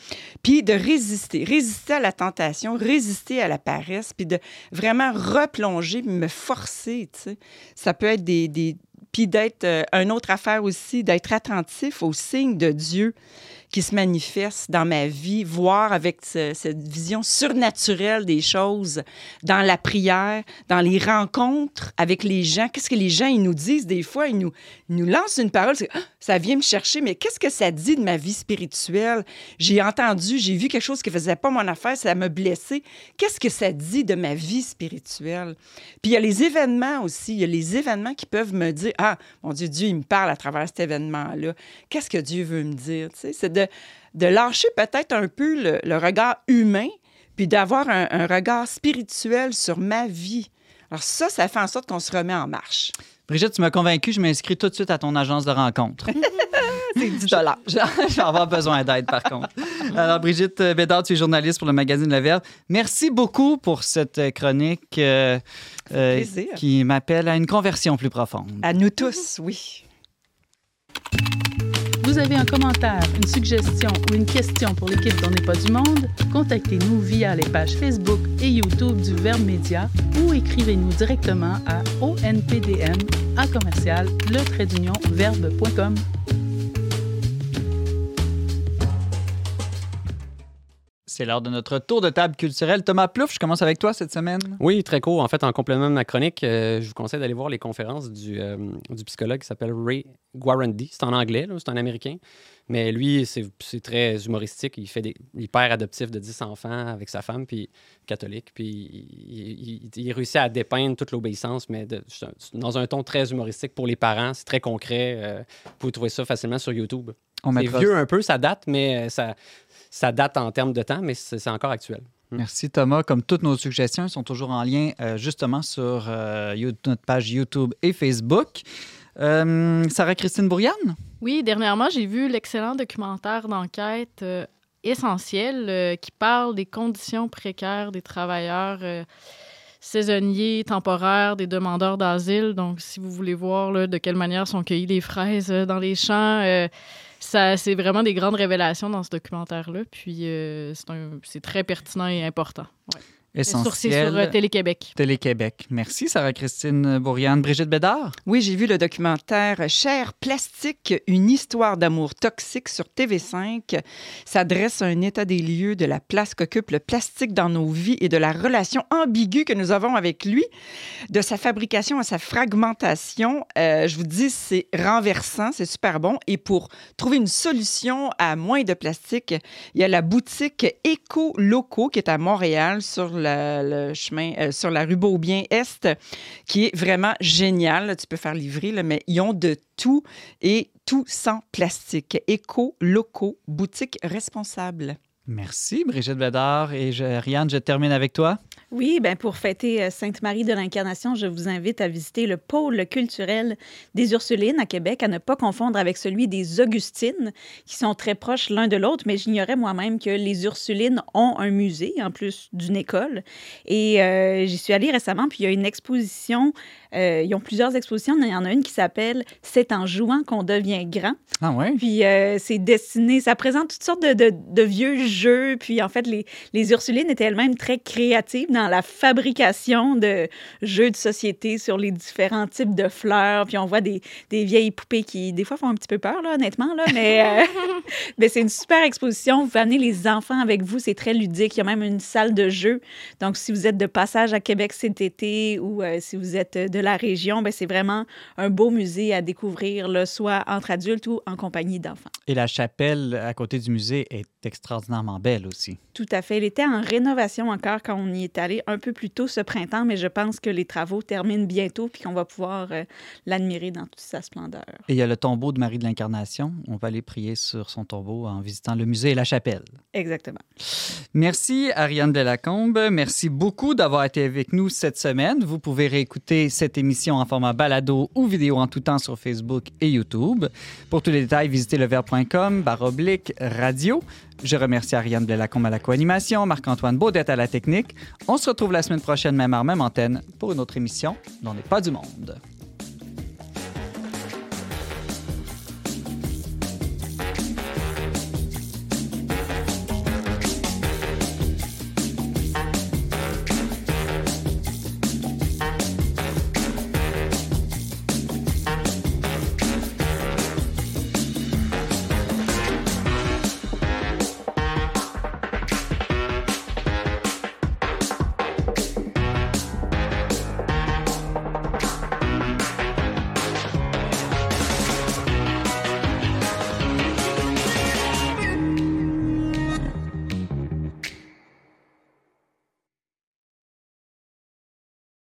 puis de résister, résister à la tentation, résister à la paresse, puis de vraiment replonger, puis me forcer, tu sais. Ça peut être des, des puis d'être, euh, une autre affaire aussi, d'être attentif aux signes de Dieu qui se manifestent dans ma vie, voir avec ce- cette vision surnaturelle des choses dans la prière, dans les rencontres avec les gens. Qu'est-ce que les gens, ils nous disent des fois? Ils nous, nous lancent une parole, Ah, ça vient me chercher, mais qu'est-ce que ça dit de ma vie spirituelle? J'ai entendu, j'ai vu quelque chose qui faisait pas mon affaire, ça m'a blessé. Qu'est-ce que ça dit de ma vie spirituelle? Puis il y a les événements aussi. Il y a les événements qui peuvent me dire Ah, mon Dieu, Dieu, il me parle à travers cet événement-là. Qu'est-ce que Dieu veut me dire? Tu sais, c'est de, de lâcher peut-être un peu le, le regard humain, puis d'avoir un, un regard spirituel sur ma vie. Alors, ça, ça fait en sorte qu'on se remet en marche. Brigitte, tu m'as convaincu, je m'inscris tout de suite à ton agence de rencontre. C'est 10 Je vais avoir besoin d'aide, par contre. Alors, Brigitte Bédard, tu es journaliste pour le magazine Le Verbe. Merci beaucoup pour cette chronique euh, euh, qui m'appelle à une conversion plus profonde. À nous tous, oui. Vous avez un commentaire, une suggestion ou une question pour l'équipe d'On n'est pas du monde? Contactez-nous via les pages Facebook et YouTube du Verbe Média ou écrivez-nous directement à onpdm à commercial le verbe.com. C'est l'heure de notre tour de table culturelle. Thomas Plouffe, je commence avec toi cette semaine. Oui, très court. En fait, en complément de ma chronique, euh, je vous conseille d'aller voir les conférences du, euh, du psychologue qui s'appelle Ray Guarandy. C'est en anglais, c'est un Américain. Mais lui, c'est très humoristique. Il fait des, il est père adoptif de 10 enfants avec sa femme, puis catholique. Puis il, il- il réussit à dépeindre toute l'obéissance, mais de- dans un ton très humoristique pour les parents. C'est très concret. euh, vous pouvez trouver ça facilement sur YouTube. C'est vieux un peu, ça date, mais ça, ça date en termes de temps, mais c'est encore actuel. Merci Thomas. Comme toutes nos suggestions, elles sont toujours en lien euh, justement sur euh, notre page YouTube et Facebook. Euh, Sarah-Christine Bourriane? Oui, dernièrement, j'ai vu l'excellent documentaire d'enquête euh, essentiel euh, qui parle des conditions précaires des travailleurs euh, saisonniers, temporaires, des demandeurs d'asile. Donc, si vous voulez voir là, de quelle manière sont cueillies les fraises euh, dans les champs, euh, ça, c'est vraiment des grandes révélations dans ce documentaire-là. Puis, euh, c'est, très pertinent et important. Sur, c'est Essentiel. sur euh, Télé-Québec. Télé-Québec. Merci Sarah-Christine Bourriane. Brigitte Bédard? Oui, j'ai vu le documentaire Cher plastique, une histoire d'amour toxique sur TV5. Ça dresse un état des lieux de la place qu'occupe le plastique dans nos vies et de la relation ambiguë que nous avons avec lui, de sa fabrication à sa fragmentation. Euh, je vous dis, c'est renversant, c'est super bon. Et pour trouver une solution à moins de plastique, il y a la boutique Éco-Loco qui est à Montréal sur le chemin, euh, sur la rue Beaubien-Est, qui est vraiment génial. Tu peux faire livrer, mais ils ont de tout et tout sans plastique. Éco, locaux, boutique responsable. Merci, Brigitte Bédard. Et je, Ariane, je termine avec toi. Oui, ben pour fêter euh, Sainte-Marie de l'Incarnation, je vous invite à visiter le pôle culturel des Ursulines à Québec, à ne pas confondre avec celui des Augustines, qui sont très proches l'un de l'autre, mais j'ignorais moi-même que les Ursulines ont un musée, en plus d'une école. Et euh, j'y suis allée récemment, puis il y a une exposition, euh, ils ont plusieurs expositions, il y en a une qui s'appelle « C'est en jouant qu'on devient grand Ah ouais? ». Puis euh, c'est dessiné, ça présente toutes sortes de, de- de vieux jeux, puis en fait, les, les Ursulines étaient elles-mêmes très créatives dans la fabrication de jeux de société sur les différents types de fleurs. Puis on voit des, des vieilles poupées qui, des fois, font un petit peu peur, là, honnêtement. Là, mais euh, mais c'est une super exposition. Vous pouvez amener les enfants avec vous. C'est très ludique. Il y a même une salle de jeu. Donc, si vous êtes de passage à Québec cet été ou euh, si vous êtes de la région, ben, c'est vraiment un beau musée à découvrir, là, soit entre adultes ou en compagnie d'enfants. Et la chapelle à côté du musée est extraordinairement belle aussi. Tout à fait. Elle était en rénovation encore quand on y est allé un peu plus tôt ce printemps, mais je pense que les travaux terminent bientôt puis qu'on va pouvoir euh, l'admirer dans toute sa splendeur. Et il y a le tombeau de Marie de l'Incarnation. On va aller prier sur son tombeau en visitant le musée et la chapelle. Exactement. Merci Ariane Delacombe. Merci beaucoup d'avoir été avec nous cette semaine. Vous pouvez réécouter cette émission en format balado ou vidéo en tout temps sur Facebook et YouTube. Pour tous les détails, visitez leverbe.com baroblique radio. Je remercie Ariane Delacombe à la co-animation, Marc-Antoine Baudette à la technique. On se retrouve la semaine prochaine, même heure, même antenne, pour une autre émission dont n'est pas du monde.